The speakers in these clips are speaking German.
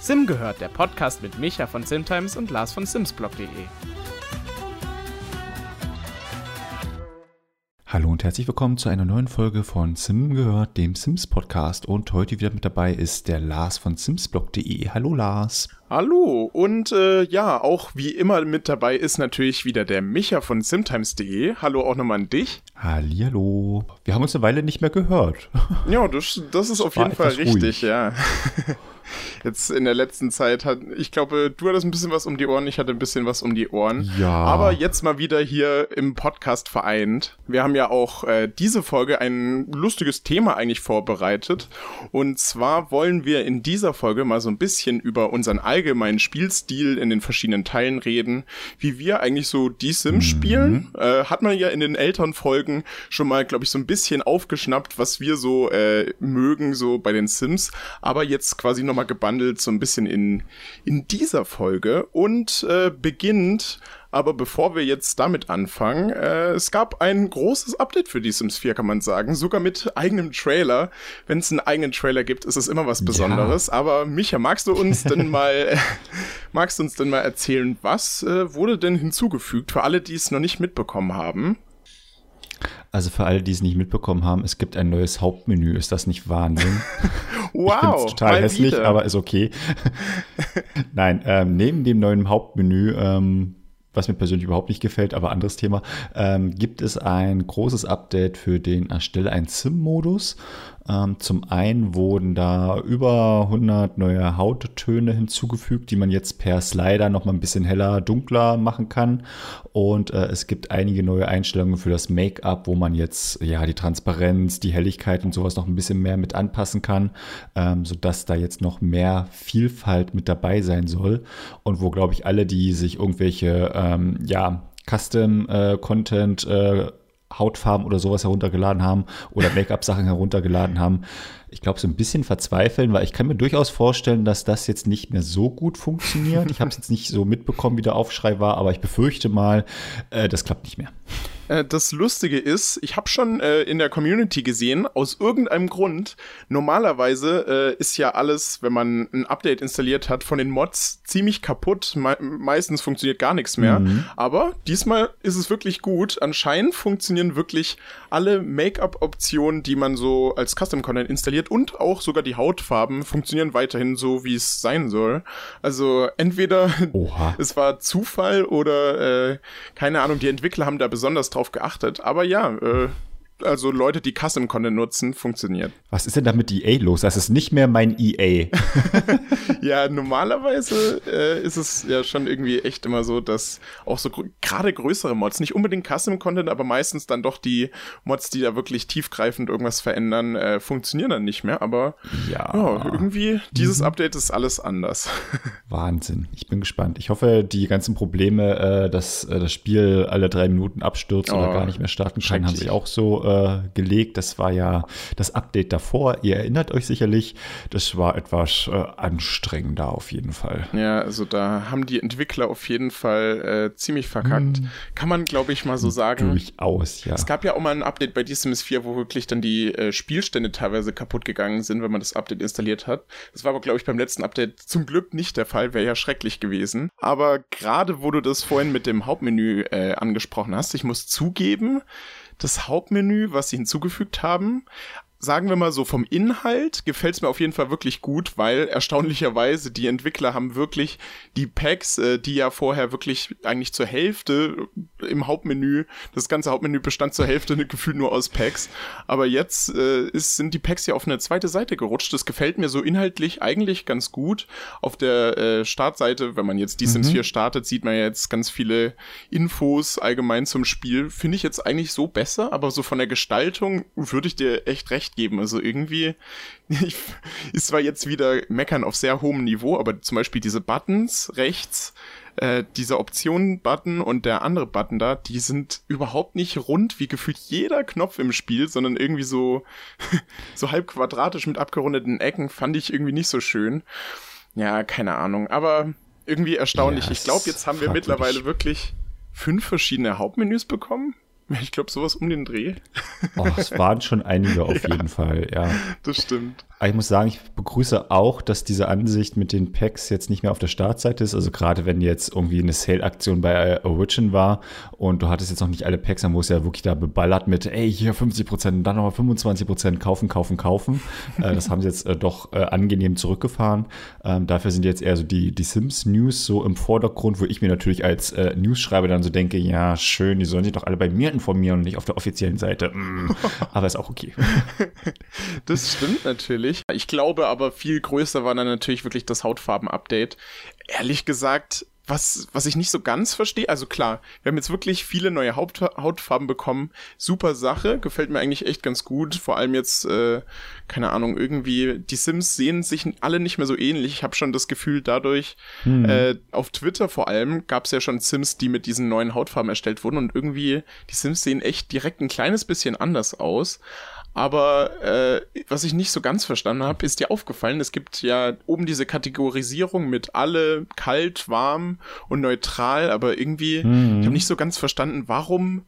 Sim gehört, der Podcast mit Micha von Simtimes und Lars von Simsblog.de. Hallo und herzlich willkommen zu einer neuen Folge von Sim gehört, dem Sims Podcast. Und heute wieder mit dabei ist der Lars von Simsblog.de. Hallo Lars. Hallo und äh, ja, auch wie immer mit dabei ist natürlich wieder der Micha von simtimes.de. Hallo auch nochmal an dich. Hallihallo. Wir haben uns eine Weile nicht mehr gehört. Ja, das, das ist auf jeden Fall richtig, ruhig. ja. Jetzt in der letzten Zeit hat, ich glaube, du hattest ein bisschen was um die Ohren, ich hatte ein bisschen was um die Ohren. Ja. Aber jetzt mal wieder hier im Podcast vereint. Wir haben ja auch äh, diese Folge ein lustiges Thema eigentlich vorbereitet. Und zwar wollen wir in dieser Folge mal so ein bisschen über unseren allgemeinen Spielstil in den verschiedenen Teilen reden, wie wir eigentlich so die Sims mhm. spielen. Äh, hat man ja in den älteren Folgen schon mal, glaube ich, so ein bisschen aufgeschnappt, was wir so äh, mögen, so bei den Sims. Aber jetzt quasi nochmal gebundelt so ein bisschen in, in dieser Folge und äh, beginnt aber bevor wir jetzt damit anfangen, äh, es gab ein großes Update für die Sims 4, kann man sagen. Sogar mit eigenem Trailer. Wenn es einen eigenen Trailer gibt, ist es immer was Besonderes. Ja. Aber Micha, magst du uns denn mal, magst du uns denn mal erzählen, was äh, wurde denn hinzugefügt für alle, die es noch nicht mitbekommen haben? Also für alle, die es nicht mitbekommen haben, es gibt ein neues Hauptmenü. Ist das nicht Wahnsinn? wow. Ich total hässlich, wieder. aber ist okay. Nein, ähm, neben dem neuen Hauptmenü ähm, was mir persönlich überhaupt nicht gefällt, aber anderes Thema, ähm, gibt es ein großes Update für den Erstelle ein Sim-Modus. Ähm, zum einen wurden da über 100 neue Hauttöne hinzugefügt, die man jetzt per Slider noch mal ein bisschen heller, dunkler machen kann. Und äh, es gibt einige neue Einstellungen für das Make-up, wo man jetzt ja die Transparenz, die Helligkeit und sowas noch ein bisschen mehr mit anpassen kann, ähm, sodass da jetzt noch mehr Vielfalt mit dabei sein soll. Und wo, glaube ich, alle, die sich irgendwelche ähm, ja, Custom-Content äh, Hautfarben oder sowas heruntergeladen haben oder Make-up-Sachen heruntergeladen haben. Ich glaube, so ein bisschen verzweifeln, weil ich kann mir durchaus vorstellen, dass das jetzt nicht mehr so gut funktioniert. Ich habe es jetzt nicht so mitbekommen, wie der Aufschrei war, aber ich befürchte mal, äh, das klappt nicht mehr. Äh, das Lustige ist, ich habe schon äh, in der Community gesehen, aus irgendeinem Grund, normalerweise äh, ist ja alles, wenn man ein Update installiert hat, von den Mods ziemlich kaputt. Me meistens funktioniert gar nichts mehr. Mhm. Aber diesmal ist es wirklich gut. Anscheinend funktionieren wirklich alle Make-up-Optionen, die man so als Custom-Content installiert und auch sogar die Hautfarben funktionieren weiterhin so, wie es sein soll. Also entweder es war Zufall oder äh, keine Ahnung, die Entwickler haben da besonders drauf geachtet. Aber ja, äh, also Leute, die Custom Content nutzen, funktioniert. Was ist denn da mit EA los? Das ist nicht mehr mein EA. ja, normalerweise äh, ist es ja schon irgendwie echt immer so, dass auch so gr gerade größere Mods, nicht unbedingt Custom Content, aber meistens dann doch die Mods, die da wirklich tiefgreifend irgendwas verändern, äh, funktionieren dann nicht mehr. Aber ja, ja irgendwie dieses mhm. Update ist alles anders. Wahnsinn. Ich bin gespannt. Ich hoffe, die ganzen Probleme, äh, dass äh, das Spiel alle drei Minuten abstürzt oh, oder gar nicht mehr starten kann, haben sich auch so äh, gelegt. Das war ja das Update davor. Ihr erinnert euch sicherlich, das war etwas äh, anstrengender auf jeden Fall. Ja, also da haben die Entwickler auf jeden Fall äh, ziemlich verkackt. Hm. Kann man, glaube ich, mal so sagen. Durchaus, ja. Es gab ja auch mal ein Update bei The Sims 4, wo wirklich dann die äh, Spielstände teilweise kaputt gegangen sind, wenn man das Update installiert hat. Das war aber, glaube ich, beim letzten Update zum Glück nicht der Fall. Wäre ja schrecklich gewesen. Aber gerade, wo du das vorhin mit dem Hauptmenü äh, angesprochen hast, ich muss zugeben, das Hauptmenü, was sie hinzugefügt haben, sagen wir mal so, vom Inhalt gefällt es mir auf jeden Fall wirklich gut, weil erstaunlicherweise die Entwickler haben wirklich die Packs, äh, die ja vorher wirklich eigentlich zur Hälfte im Hauptmenü, das ganze Hauptmenü bestand zur Hälfte gefühlt nur aus Packs, aber jetzt äh, ist, sind die Packs ja auf eine zweite Seite gerutscht. Das gefällt mir so inhaltlich eigentlich ganz gut. Auf der äh, Startseite, wenn man jetzt die Sims mhm. 4 startet, sieht man ja jetzt ganz viele Infos allgemein zum Spiel. Finde ich jetzt eigentlich so besser, aber so von der Gestaltung würde ich dir echt recht geben. Also irgendwie ich, ist zwar jetzt wieder meckern auf sehr hohem Niveau, aber zum Beispiel diese Buttons rechts, äh, dieser Optionen-Button und der andere Button da, die sind überhaupt nicht rund wie gefühlt jeder Knopf im Spiel, sondern irgendwie so, so halb quadratisch mit abgerundeten Ecken, fand ich irgendwie nicht so schön. Ja, keine Ahnung, aber irgendwie erstaunlich. Ja, ich glaube, jetzt haben wir mittlerweile wirklich fünf verschiedene Hauptmenüs bekommen. Ich glaube, sowas um den Dreh. Oh, es waren schon einige auf ja, jeden Fall, ja. Das stimmt. Aber ich muss sagen, ich begrüße auch, dass diese Ansicht mit den Packs jetzt nicht mehr auf der Startseite ist. Also gerade wenn jetzt irgendwie eine Sale-Aktion bei Origin war und du hattest jetzt noch nicht alle Packs, dann muss ja wirklich da beballert mit, ey, hier 50 Prozent, dann nochmal 25 Prozent kaufen, kaufen, kaufen. äh, das haben sie jetzt äh, doch äh, angenehm zurückgefahren. Ähm, dafür sind jetzt eher so die, die Sims-News so im Vordergrund, wo ich mir natürlich als News-Schreiber dann so denke, ja, schön, die sollen sich doch alle bei mir informieren und nicht auf der offiziellen Seite. Mm, aber ist auch okay. das stimmt natürlich. Ich glaube aber viel größer war dann natürlich wirklich das Hautfarben-Update. Ehrlich gesagt, was, was ich nicht so ganz verstehe, also klar, wir haben jetzt wirklich viele neue Haut, Hautfarben bekommen. Super Sache, gefällt mir eigentlich echt ganz gut. Vor allem jetzt, äh, keine Ahnung, irgendwie, die Sims sehen sich alle nicht mehr so ähnlich. Ich habe schon das Gefühl, dadurch, hm. äh, auf Twitter vor allem, gab es ja schon Sims, die mit diesen neuen Hautfarben erstellt wurden und irgendwie, die Sims sehen echt direkt ein kleines bisschen anders aus. Aber äh, was ich nicht so ganz verstanden habe, ist dir aufgefallen, es gibt ja oben diese Kategorisierung mit alle, kalt, warm und neutral, aber irgendwie, mhm. ich habe nicht so ganz verstanden, warum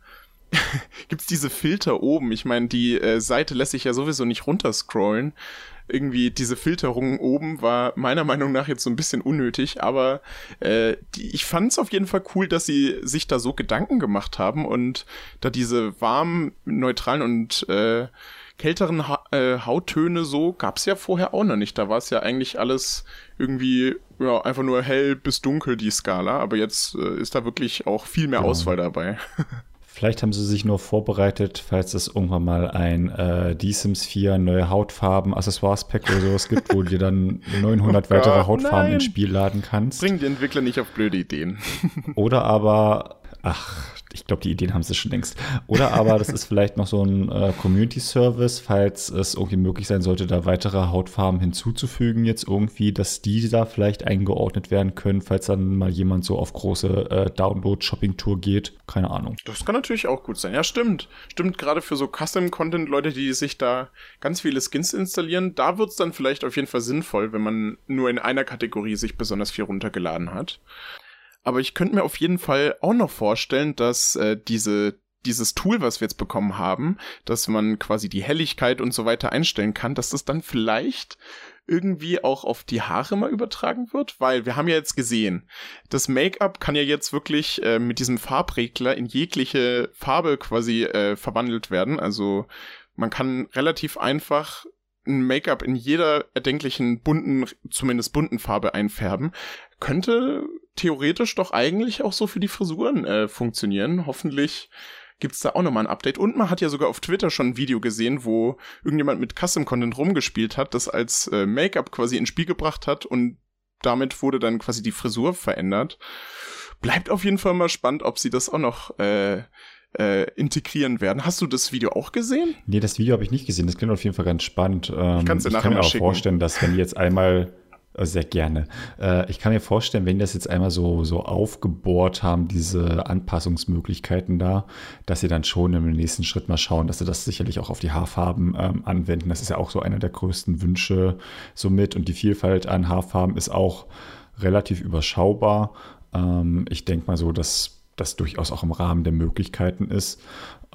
gibt's diese Filter oben? Ich meine, die äh, Seite lässt sich ja sowieso nicht runterscrollen. Irgendwie diese Filterung oben war meiner Meinung nach jetzt so ein bisschen unnötig, aber äh, die, ich fand es auf jeden Fall cool, dass sie sich da so Gedanken gemacht haben und da diese warmen, neutralen und äh, kälteren ha äh, Hauttöne so gab es ja vorher auch noch nicht. Da war es ja eigentlich alles irgendwie ja, einfach nur hell bis dunkel, die Skala. Aber jetzt äh, ist da wirklich auch viel mehr genau. Auswahl dabei. Vielleicht haben sie sich nur vorbereitet, falls es irgendwann mal ein äh, D-Sims 4 neue Hautfarben, Accessoires-Pack oder sowas gibt, wo du dir dann 900 oh weitere Hautfarben nein. ins Spiel laden kannst. Bringen die Entwickler nicht auf blöde Ideen. oder aber, ach, ich glaube, die Ideen haben sie schon längst. Oder aber das ist vielleicht noch so ein äh, Community-Service, falls es irgendwie möglich sein sollte, da weitere Hautfarben hinzuzufügen, jetzt irgendwie, dass die da vielleicht eingeordnet werden können, falls dann mal jemand so auf große äh, Download-Shopping-Tour geht. Keine Ahnung. Das kann natürlich auch gut sein. Ja, stimmt. Stimmt, gerade für so Custom-Content, Leute, die sich da ganz viele Skins installieren, da wird es dann vielleicht auf jeden Fall sinnvoll, wenn man nur in einer Kategorie sich besonders viel runtergeladen hat. Aber ich könnte mir auf jeden Fall auch noch vorstellen, dass äh, diese dieses Tool, was wir jetzt bekommen haben, dass man quasi die Helligkeit und so weiter einstellen kann, dass das dann vielleicht irgendwie auch auf die Haare mal übertragen wird, weil wir haben ja jetzt gesehen, das Make-up kann ja jetzt wirklich äh, mit diesem Farbregler in jegliche Farbe quasi äh, verwandelt werden. Also man kann relativ einfach ein Make-up in jeder erdenklichen bunten, zumindest bunten Farbe einfärben. Könnte theoretisch doch eigentlich auch so für die Frisuren äh, funktionieren. Hoffentlich gibt's da auch nochmal ein Update. Und man hat ja sogar auf Twitter schon ein Video gesehen, wo irgendjemand mit Custom Content rumgespielt hat, das als äh, Make-up quasi ins Spiel gebracht hat und damit wurde dann quasi die Frisur verändert. Bleibt auf jeden Fall mal spannend, ob sie das auch noch äh, äh, integrieren werden. Hast du das Video auch gesehen? Nee, das Video habe ich nicht gesehen. Das klingt auf jeden Fall ganz spannend. Ähm, ich, ich kann mir auch schicken. vorstellen, dass wenn die jetzt einmal sehr gerne. Äh, ich kann mir vorstellen, wenn das jetzt einmal so, so aufgebohrt haben, diese Anpassungsmöglichkeiten da, dass sie dann schon im nächsten Schritt mal schauen, dass sie das sicherlich auch auf die Haarfarben ähm, anwenden. Das ist ja auch so einer der größten Wünsche somit. Und die Vielfalt an Haarfarben ist auch relativ überschaubar. Ähm, ich denke mal so, dass das durchaus auch im Rahmen der Möglichkeiten ist.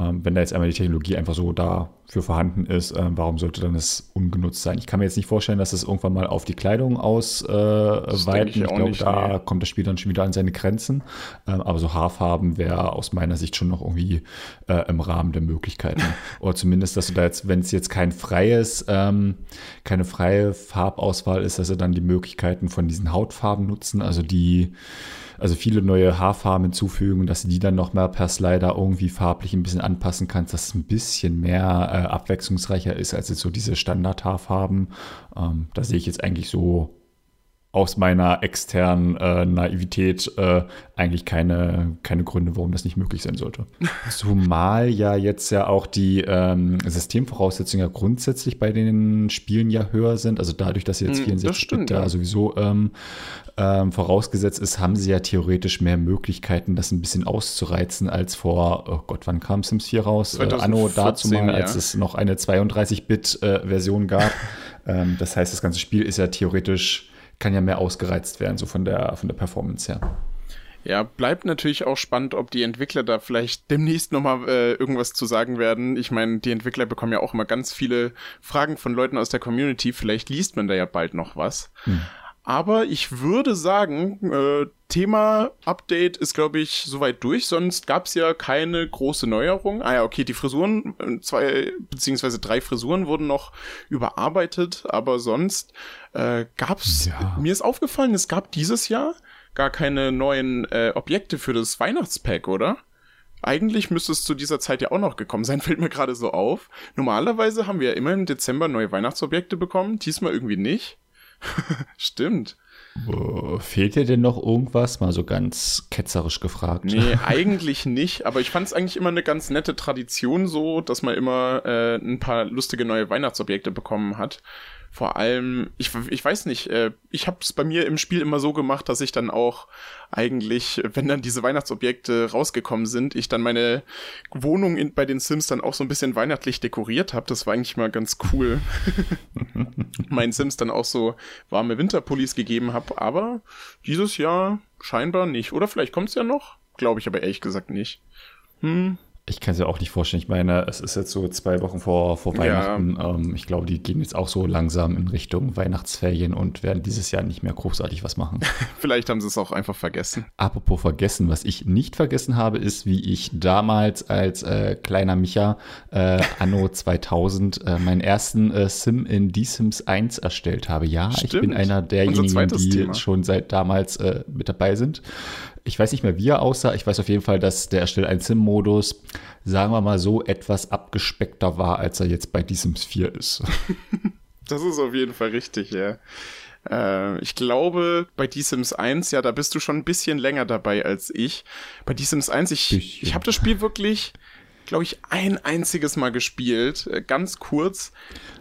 Ähm, wenn da jetzt einmal die Technologie einfach so dafür vorhanden ist, äh, warum sollte dann es ungenutzt sein? Ich kann mir jetzt nicht vorstellen, dass es irgendwann mal auf die Kleidung ausweiten. Äh, ich, ich glaube, da nee. kommt das Spiel dann schon wieder an seine Grenzen. Ähm, aber so Haarfarben wäre aus meiner Sicht schon noch irgendwie äh, im Rahmen der Möglichkeiten. Oder zumindest, dass du da jetzt, wenn es jetzt kein freies, ähm, keine freie Farbauswahl ist, dass sie dann die Möglichkeiten von diesen Hautfarben nutzen, also die also viele neue Haarfarben hinzufügen und dass du die dann noch mal per Slider irgendwie farblich ein bisschen anpassen kannst, dass es ein bisschen mehr äh, abwechslungsreicher ist als jetzt so diese Standard-Haarfarben. Ähm, da sehe ich jetzt eigentlich so aus meiner externen äh, Naivität äh, eigentlich keine, keine Gründe, warum das nicht möglich sein sollte. Zumal ja jetzt ja auch die ähm, Systemvoraussetzungen ja grundsätzlich bei den Spielen ja höher sind. Also dadurch, dass sie jetzt 64 hm, Bit da ja. sowieso ähm, ähm, vorausgesetzt ist, haben sie ja theoretisch mehr Möglichkeiten, das ein bisschen auszureizen als vor, oh Gott, wann kam Sims 4 raus? 2014, äh, Anno dazu mal, ja. als es noch eine 32-Bit-Version äh, gab. Ähm, das heißt, das ganze Spiel ist ja theoretisch kann ja mehr ausgereizt werden, so von der, von der Performance her. Ja, bleibt natürlich auch spannend, ob die Entwickler da vielleicht demnächst nochmal äh, irgendwas zu sagen werden. Ich meine, die Entwickler bekommen ja auch immer ganz viele Fragen von Leuten aus der Community. Vielleicht liest man da ja bald noch was. Hm. Aber ich würde sagen, äh, Thema Update ist, glaube ich, soweit durch. Sonst gab es ja keine große Neuerung. Ah ja, okay, die Frisuren, äh, zwei beziehungsweise drei Frisuren wurden noch überarbeitet, aber sonst äh, gab es, ja. mir ist aufgefallen, es gab dieses Jahr gar keine neuen äh, Objekte für das Weihnachtspack, oder? Eigentlich müsste es zu dieser Zeit ja auch noch gekommen sein, fällt mir gerade so auf. Normalerweise haben wir ja immer im Dezember neue Weihnachtsobjekte bekommen, diesmal irgendwie nicht. Stimmt. Fehlt dir denn noch irgendwas? Mal so ganz ketzerisch gefragt. Nee, eigentlich nicht, aber ich fand es eigentlich immer eine ganz nette Tradition so, dass man immer äh, ein paar lustige neue Weihnachtsobjekte bekommen hat. Vor allem, ich, ich weiß nicht, äh, ich habe es bei mir im Spiel immer so gemacht, dass ich dann auch eigentlich, wenn dann diese Weihnachtsobjekte rausgekommen sind, ich dann meine Wohnung in, bei den Sims dann auch so ein bisschen weihnachtlich dekoriert habe. Das war eigentlich mal ganz cool. Meinen Sims dann auch so warme Winterpullis gegeben habe, aber dieses Jahr scheinbar nicht. Oder vielleicht kommt es ja noch, glaube ich aber ehrlich gesagt nicht. Hm, ich kann es ja auch nicht vorstellen. Ich meine, es ist jetzt so zwei Wochen vor, vor Weihnachten. Ja. Ähm, ich glaube, die gehen jetzt auch so langsam in Richtung Weihnachtsferien und werden dieses Jahr nicht mehr großartig was machen. Vielleicht haben sie es auch einfach vergessen. Apropos vergessen, was ich nicht vergessen habe, ist, wie ich damals als äh, kleiner Micha äh, anno 2000 äh, meinen ersten äh, Sim in The Sims 1 erstellt habe. Ja, Stimmt. ich bin einer derjenigen, die Thema. schon seit damals äh, mit dabei sind. Ich weiß nicht mehr, wie er aussah. Ich weiß auf jeden Fall, dass der Erstell ein Sim-Modus, sagen wir mal so, etwas abgespeckter war, als er jetzt bei Sims 4 ist. das ist auf jeden Fall richtig, ja. Äh, ich glaube, bei The Sims 1, ja, da bist du schon ein bisschen länger dabei als ich. Bei The Sims 1, ich, ich habe das Spiel wirklich glaube ich, ein einziges Mal gespielt, äh, ganz kurz.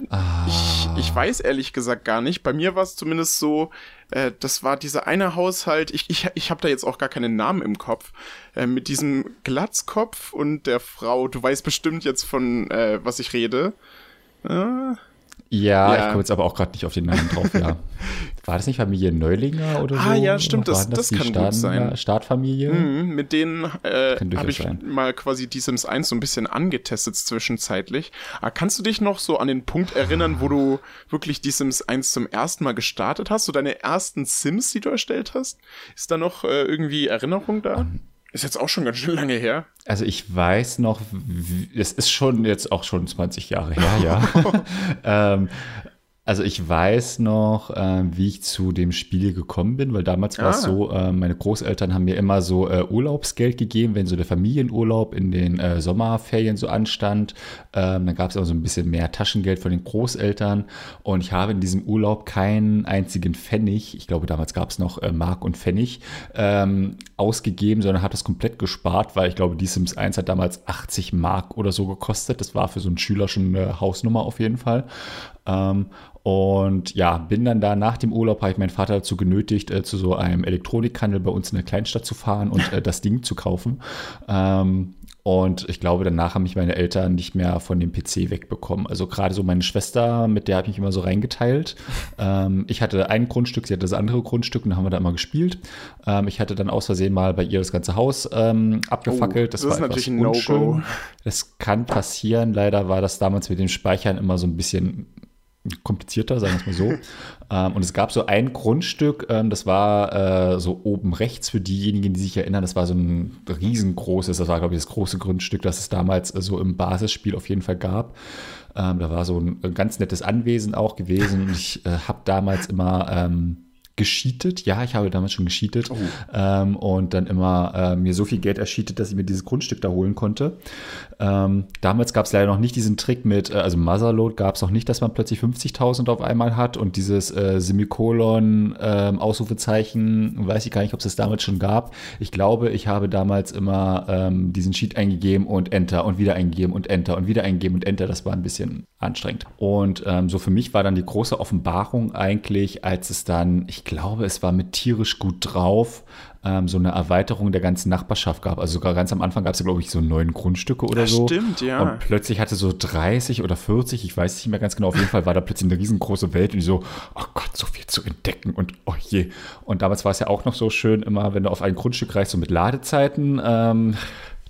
Ah. Ich, ich weiß ehrlich gesagt gar nicht. Bei mir war es zumindest so, äh, das war dieser eine Haushalt, ich, ich, ich habe da jetzt auch gar keinen Namen im Kopf, äh, mit diesem Glatzkopf und der Frau. Du weißt bestimmt jetzt von, äh, was ich rede. Äh, ja, ja, ich komme jetzt aber auch gerade nicht auf den Namen drauf, ja. War das nicht Familie Neulinger oder ah, so? Ah ja, stimmt, das, das, das kann Staat, gut sein. Startfamilie? Mhm, mit denen äh, habe ich sein. mal quasi die Sims 1 so ein bisschen angetestet zwischenzeitlich. Aber ah, kannst du dich noch so an den Punkt erinnern, wo du wirklich die Sims 1 zum ersten Mal gestartet hast? So deine ersten Sims, die du erstellt hast? Ist da noch äh, irgendwie Erinnerung da? Um, ist jetzt auch schon ganz schön lange her. Also ich weiß noch, es ist schon jetzt auch schon 20 Jahre her, ja. ähm, also ich weiß noch, äh, wie ich zu dem Spiel gekommen bin, weil damals war es ah. so, äh, meine Großeltern haben mir immer so äh, Urlaubsgeld gegeben, wenn so der Familienurlaub in den äh, Sommerferien so anstand. Ähm, dann gab es auch so ein bisschen mehr Taschengeld von den Großeltern und ich habe in diesem Urlaub keinen einzigen Pfennig, ich glaube damals gab es noch äh, Mark und Pfennig, ähm, ausgegeben, sondern habe das komplett gespart, weil ich glaube, die Sims 1 hat damals 80 Mark oder so gekostet. Das war für so einen Schüler schon eine Hausnummer auf jeden Fall. Ähm, und ja, bin dann da nach dem Urlaub, habe ich meinen Vater dazu genötigt, äh, zu so einem Elektronikhandel bei uns in der Kleinstadt zu fahren und äh, das Ding zu kaufen. Ähm, und ich glaube, danach haben mich meine Eltern nicht mehr von dem PC wegbekommen. Also gerade so meine Schwester, mit der habe ich mich immer so reingeteilt. Ähm, ich hatte ein Grundstück, sie hatte das andere Grundstück und dann haben wir da immer gespielt. Ähm, ich hatte dann aus Versehen mal bei ihr das ganze Haus ähm, abgefackelt. Oh, das, das ist natürlich ein No-Go. Das kann passieren. Leider war das damals mit dem Speichern immer so ein bisschen komplizierter, sagen wir es mal so. ähm, und es gab so ein Grundstück, ähm, das war äh, so oben rechts für diejenigen, die sich erinnern, das war so ein riesengroßes, das war, glaube ich, das große Grundstück, das es damals äh, so im Basisspiel auf jeden Fall gab. Ähm, da war so ein, ein, ganz nettes Anwesen auch gewesen. Und ich äh, habe damals immer ähm, gescheatet. Ja, ich habe damals schon gescheatet oh. ähm, und dann immer äh, mir so viel Geld erschietet, dass ich mir dieses Grundstück da holen konnte. Ähm, damals gab es leider noch nicht diesen Trick mit, äh, also Motherload gab es noch nicht, dass man plötzlich 50.000 auf einmal hat und dieses äh, Semikolon, äh, Ausrufezeichen, weiß ich gar nicht, ob es das damals schon gab. Ich glaube, ich habe damals immer ähm, diesen Sheet eingegeben und Enter und wieder eingegeben und Enter und wieder eingegeben und Enter. Das war ein bisschen anstrengend. Und ähm, so für mich war dann die große Offenbarung eigentlich, als es dann, ich glaube, es war mit tierisch gut drauf, ähm, so eine Erweiterung der ganzen Nachbarschaft gab. Also sogar ganz am Anfang gab es ja, glaube ich, so neun Grundstücke oder das so. Stimmt, ja. Und plötzlich hatte so 30 oder 40, ich weiß nicht mehr ganz genau, auf jeden Fall war da plötzlich eine riesengroße Welt und so, oh Gott, so viel zu entdecken und oh je. Und damals war es ja auch noch so schön, immer wenn du auf ein Grundstück reist, so mit Ladezeiten. Ähm,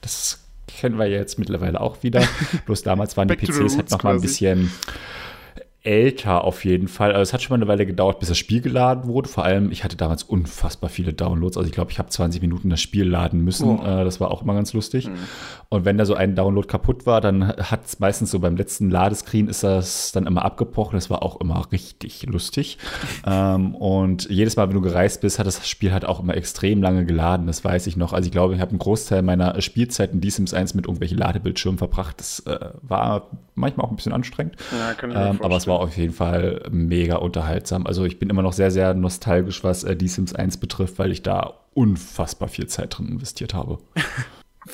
das kennen wir jetzt mittlerweile auch wieder. Bloß damals waren die PCs halt noch mal ein bisschen älter auf jeden Fall. Also es hat schon mal eine Weile gedauert, bis das Spiel geladen wurde. Vor allem, ich hatte damals unfassbar viele Downloads. Also ich glaube, ich habe 20 Minuten das Spiel laden müssen. Oh. Das war auch immer ganz lustig. Mhm. Und wenn da so ein Download kaputt war, dann hat es meistens so beim letzten Ladescreen ist das dann immer abgebrochen. Das war auch immer richtig lustig. ähm, und jedes Mal, wenn du gereist bist, hat das Spiel halt auch immer extrem lange geladen. Das weiß ich noch. Also ich glaube, ich habe einen Großteil meiner Spielzeit in D-Sims 1 mit irgendwelchen Ladebildschirmen verbracht. Das äh, war manchmal auch ein bisschen anstrengend. Ja, kann ich ähm, aber es war auf jeden Fall mega unterhaltsam. Also ich bin immer noch sehr, sehr nostalgisch, was äh, Die Sims 1 betrifft, weil ich da unfassbar viel Zeit drin investiert habe.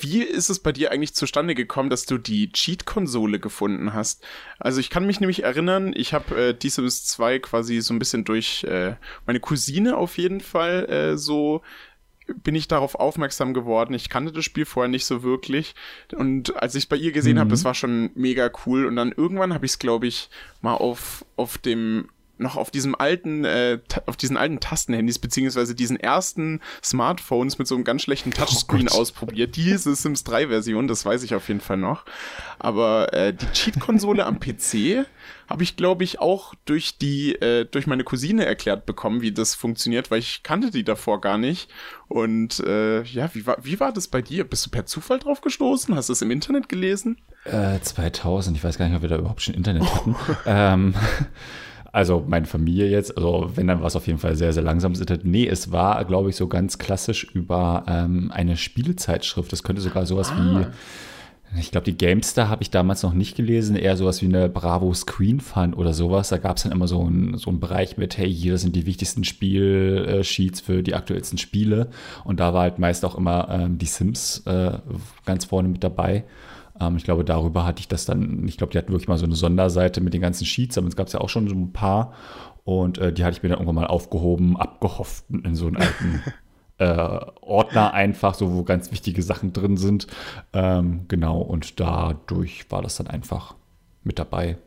Wie ist es bei dir eigentlich zustande gekommen, dass du die Cheat-Konsole gefunden hast? Also ich kann mich nämlich erinnern, ich habe äh, die Sims 2 quasi so ein bisschen durch äh, meine Cousine auf jeden Fall äh, so bin ich darauf aufmerksam geworden. Ich kannte das Spiel vorher nicht so wirklich. Und als ich es bei ihr gesehen mhm. habe, das war schon mega cool. Und dann irgendwann habe ich es, glaube ich, mal auf, auf dem noch auf diesem alten, äh, auf diesen alten Tastenhandys, beziehungsweise diesen ersten Smartphones mit so einem ganz schlechten oh Touchscreen oh ausprobiert. Diese Sims 3 Version, das weiß ich auf jeden Fall noch. Aber äh, die Cheat-Konsole am PC habe ich, glaube ich, auch durch die, äh, durch meine Cousine erklärt bekommen, wie das funktioniert, weil ich kannte die davor gar nicht. Und äh, ja, wie war, wie war das bei dir? Bist du per Zufall drauf gestoßen? Hast du es im Internet gelesen? Äh, 2000, ich weiß gar nicht, ob wir da überhaupt schon Internet hatten. ähm, also meine Familie jetzt, also wenn dann war es auf jeden Fall sehr, sehr langsam. Nee, es war, glaube ich, so ganz klassisch über ähm, eine Spielezeitschrift. Das könnte sogar sowas ah. wie ich glaube, die Gamestar habe ich damals noch nicht gelesen, eher sowas wie eine Bravo Screen Fun oder sowas. Da gab es dann immer so einen so Bereich mit, hey, hier sind die wichtigsten Spielsheets für die aktuellsten Spiele. Und da war halt meist auch immer ähm, die Sims äh, ganz vorne mit dabei. Ähm, ich glaube, darüber hatte ich das dann, ich glaube, die hatten wirklich mal so eine Sonderseite mit den ganzen Sheets, aber es gab es ja auch schon so ein paar. Und äh, die hatte ich mir dann irgendwann mal aufgehoben, abgehofft in so einen alten äh, Ordner einfach, so wo ganz wichtige Sachen drin sind. Ähm, genau, und dadurch war das dann einfach mit dabei.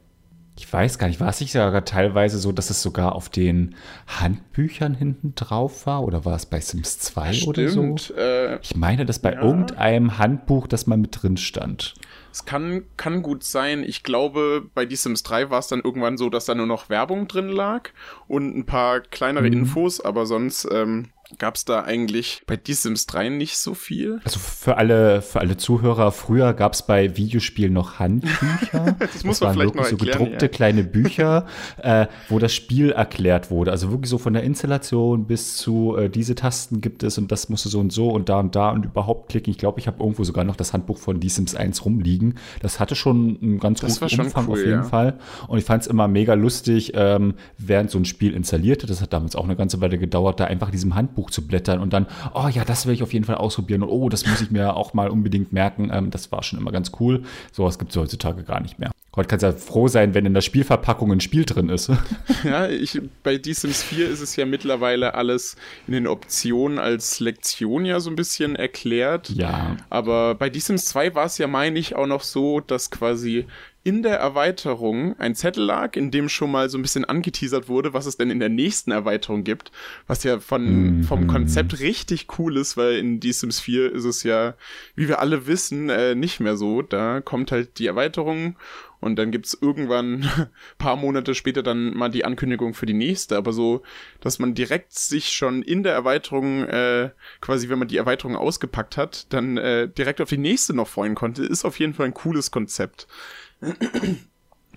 Ich weiß gar nicht, war es nicht sogar teilweise so, dass es sogar auf den Handbüchern hinten drauf war? Oder war es bei Sims 2 Stimmt, oder so? Äh, ich meine, dass bei ja. irgendeinem Handbuch das mal mit drin stand. Es kann, kann gut sein. Ich glaube, bei The Sims 3 war es dann irgendwann so, dass da nur noch Werbung drin lag und ein paar kleinere mhm. Infos, aber sonst ähm, gab es da eigentlich bei The Sims 3 nicht so viel. Also für alle, für alle Zuhörer, früher gab es bei Videospielen noch Handbücher. das muss das man vielleicht noch erklären, so gedruckte ja. kleine Bücher, äh, wo das Spiel erklärt wurde. Also wirklich so von der Installation bis zu äh, diese Tasten gibt es und das musst du so und so und da und da und überhaupt klicken. Ich glaube, ich habe irgendwo sogar noch das Handbuch von The Sims 1 rumliegen. Das hatte schon einen ganz das guten Umfang cool, auf jeden ja. Fall. Und ich fand es immer mega lustig, ähm, während so ein Spiel installierte, das hat damals auch eine ganze Weile gedauert, da einfach diesem Handbuch Handbuch zu blättern und dann, oh ja, das will ich auf jeden Fall ausprobieren und oh, das muss ich mir auch mal unbedingt merken. Ähm, das war schon immer ganz cool. Sowas gibt es heutzutage gar nicht mehr. Heute kannst du ja froh sein, wenn in der Spielverpackung ein Spiel drin ist. ja, ich, bei The Sims 4 ist es ja mittlerweile alles in den Optionen als Lektion ja so ein bisschen erklärt. Ja. Aber bei The Sims 2 war es ja, meine ich, auch noch so, dass quasi in der Erweiterung ein Zettel lag, in dem schon mal so ein bisschen angeteasert wurde, was es denn in der nächsten Erweiterung gibt, was ja von, mhm. vom Konzept richtig cool ist, weil in The Sims 4 ist es ja, wie wir alle wissen, äh, nicht mehr so. Da kommt halt die Erweiterung und dann gibt's irgendwann paar Monate später dann mal die Ankündigung für die nächste, aber so, dass man direkt sich schon in der Erweiterung, äh, quasi wenn man die Erweiterung ausgepackt hat, dann äh, direkt auf die nächste noch freuen konnte, ist auf jeden Fall ein cooles Konzept.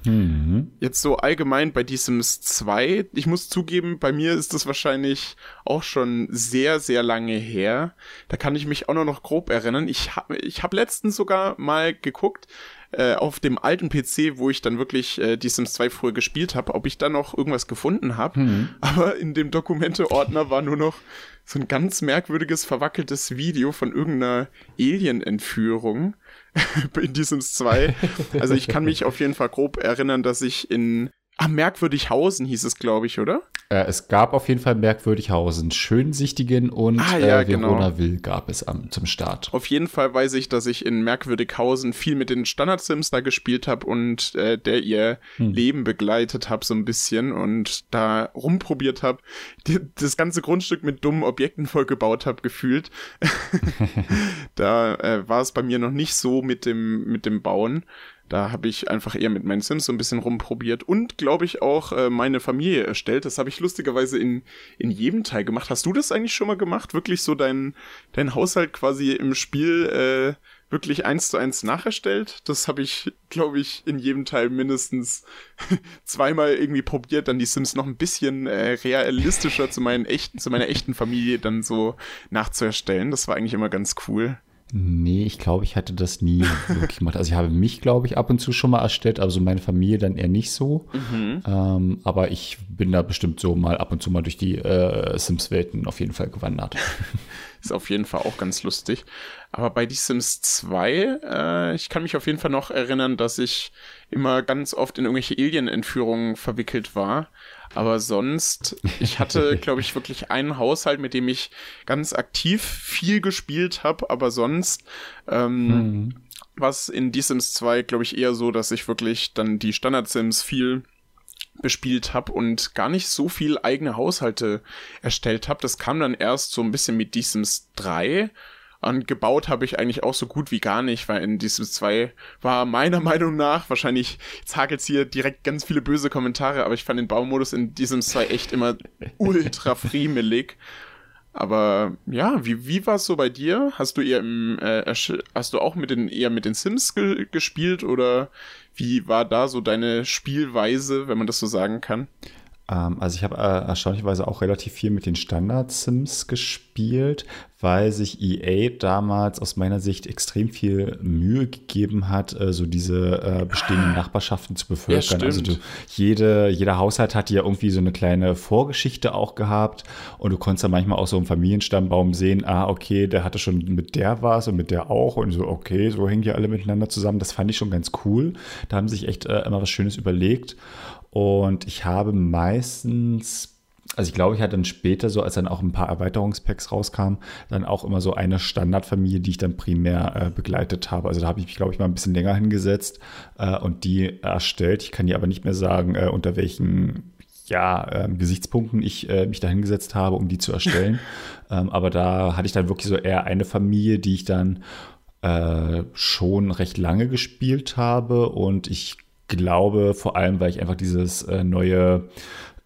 Mhm. Jetzt so allgemein bei The Sims 2. Ich muss zugeben, bei mir ist das wahrscheinlich auch schon sehr, sehr lange her. Da kann ich mich auch noch, noch grob erinnern. Ich habe ich hab letztens sogar mal geguckt, äh, auf dem alten PC, wo ich dann wirklich äh, die Sims 2 früher gespielt habe, ob ich da noch irgendwas gefunden habe. Mhm. Aber in dem Dokumente-Ordner war nur noch so ein ganz merkwürdiges, verwackeltes Video von irgendeiner Alien-Entführung. in die Sims 2. Also ich kann mich auf jeden Fall grob erinnern, dass ich in Ah, Merkwürdighausen hieß es, glaube ich, oder? Äh, es gab auf jeden Fall Merkwürdighausen. Schönsichtigen und ah, ja, äh, Verona genau. Will gab es am, zum Start. Auf jeden Fall weiß ich, dass ich in Merkwürdighausen viel mit den Standard-Sims da gespielt habe und äh, der ihr hm. Leben begleitet habe so ein bisschen und da rumprobiert habe, das ganze Grundstück mit dummen Objekten vollgebaut habe, gefühlt. da äh, war es bei mir noch nicht so mit dem, mit dem Bauen. Da habe ich einfach eher mit meinen Sims so ein bisschen rumprobiert und, glaube ich, auch äh, meine Familie erstellt. Das habe ich lustigerweise in, in jedem Teil gemacht. Hast du das eigentlich schon mal gemacht? Wirklich so dein, dein Haushalt quasi im Spiel äh, wirklich eins zu eins nacherstellt? Das habe ich, glaube ich, in jedem Teil mindestens zweimal irgendwie probiert, dann die Sims noch ein bisschen äh, realistischer zu meinen echten, zu meiner echten Familie dann so nachzuerstellen. Das war eigentlich immer ganz cool. Nee, ich glaube, ich hatte das nie wirklich gemacht. Also ich habe mich, glaube ich, ab und zu schon mal erstellt, also meine Familie dann eher nicht so. Mhm. Ähm, aber ich bin da bestimmt so mal ab und zu mal durch die äh, Sims-Welten auf jeden Fall gewandert. Ist auf jeden Fall auch ganz lustig. Aber bei Die Sims 2, äh, ich kann mich auf jeden Fall noch erinnern, dass ich immer ganz oft in irgendwelche Alien-Entführungen verwickelt war. Aber sonst, ich hatte, glaube ich, wirklich einen Haushalt, mit dem ich ganz aktiv viel gespielt habe, aber sonst ähm, mhm. was in Die Sims 2, glaube ich, eher so, dass ich wirklich dann die Standard-Sims viel bespielt habe und gar nicht so viel eigene Haushalte erstellt habe. Das kam dann erst so ein bisschen mit Die Sims 3 und gebaut habe ich eigentlich auch so gut wie gar nicht, weil in diesem 2 war meiner Meinung nach, wahrscheinlich, jetzt hakelt's hier direkt ganz viele böse Kommentare, aber ich fand den Baumodus in diesem 2 echt immer ultra friemelig. Aber ja, wie, wie war es so bei dir? Hast du eher im, äh, hast du auch mit den, eher mit den Sims ge gespielt oder wie war da so deine Spielweise, wenn man das so sagen kann? Ähm, also ich habe äh, erstaunlicherweise auch relativ viel mit den Standard-Sims gespielt, weil sich EA damals aus meiner Sicht extrem viel Mühe gegeben hat, äh, so diese äh, bestehenden. Nachbarschaften zu bevölkern. Ja, also du, jede, jeder Haushalt hatte ja irgendwie so eine kleine Vorgeschichte auch gehabt und du konntest ja manchmal auch so im Familienstammbaum sehen, ah, okay, der hatte schon mit der was und mit der auch und so, okay, so hängen die alle miteinander zusammen. Das fand ich schon ganz cool. Da haben sich echt äh, immer was Schönes überlegt. Und ich habe meistens, also ich glaube, ich hatte dann später, so als dann auch ein paar Erweiterungspacks rauskamen, dann auch immer so eine Standardfamilie, die ich dann primär äh, begleitet habe. Also da habe ich mich, glaube ich, mal ein bisschen länger hingesetzt äh, und die erstellt. Ich kann dir aber nicht mehr sagen, äh, unter welchen ja, äh, Gesichtspunkten ich äh, mich da hingesetzt habe, um die zu erstellen. ähm, aber da hatte ich dann wirklich so eher eine Familie, die ich dann äh, schon recht lange gespielt habe und ich glaube, vor allem, weil ich einfach dieses äh, neue,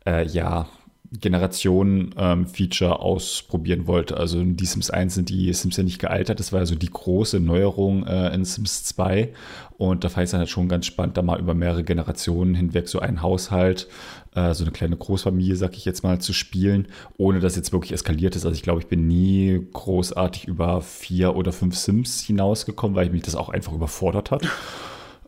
äh, ja, Generation-Feature ähm, ausprobieren wollte. Also in die Sims 1 sind die Sims ja nicht gealtert. Das war also die große Neuerung äh, in Sims 2. Und da fand ich es dann halt schon ganz spannend, da mal über mehrere Generationen hinweg so einen Haushalt, äh, so eine kleine Großfamilie, sag ich jetzt mal, zu spielen, ohne dass jetzt wirklich eskaliert ist. Also ich glaube, ich bin nie großartig über vier oder fünf Sims hinausgekommen, weil ich mich das auch einfach überfordert hat.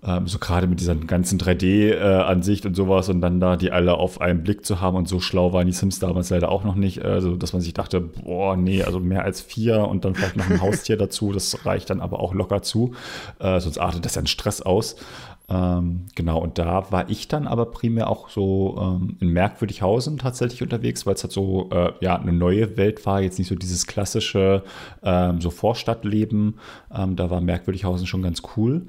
Ähm, so gerade mit dieser ganzen 3D-Ansicht äh, und sowas und dann da die alle auf einen Blick zu haben und so schlau waren die Sims damals leider auch noch nicht, also dass man sich dachte, boah, nee, also mehr als vier und dann vielleicht noch ein Haustier dazu, das reicht dann aber auch locker zu, äh, sonst artet das ja einen Stress aus. Ähm, genau, und da war ich dann aber primär auch so ähm, in Merkwürdighausen tatsächlich unterwegs, weil es halt so, äh, ja, eine neue Welt war, jetzt nicht so dieses klassische, ähm, so Vorstadtleben. Ähm, da war Merkwürdighausen schon ganz cool.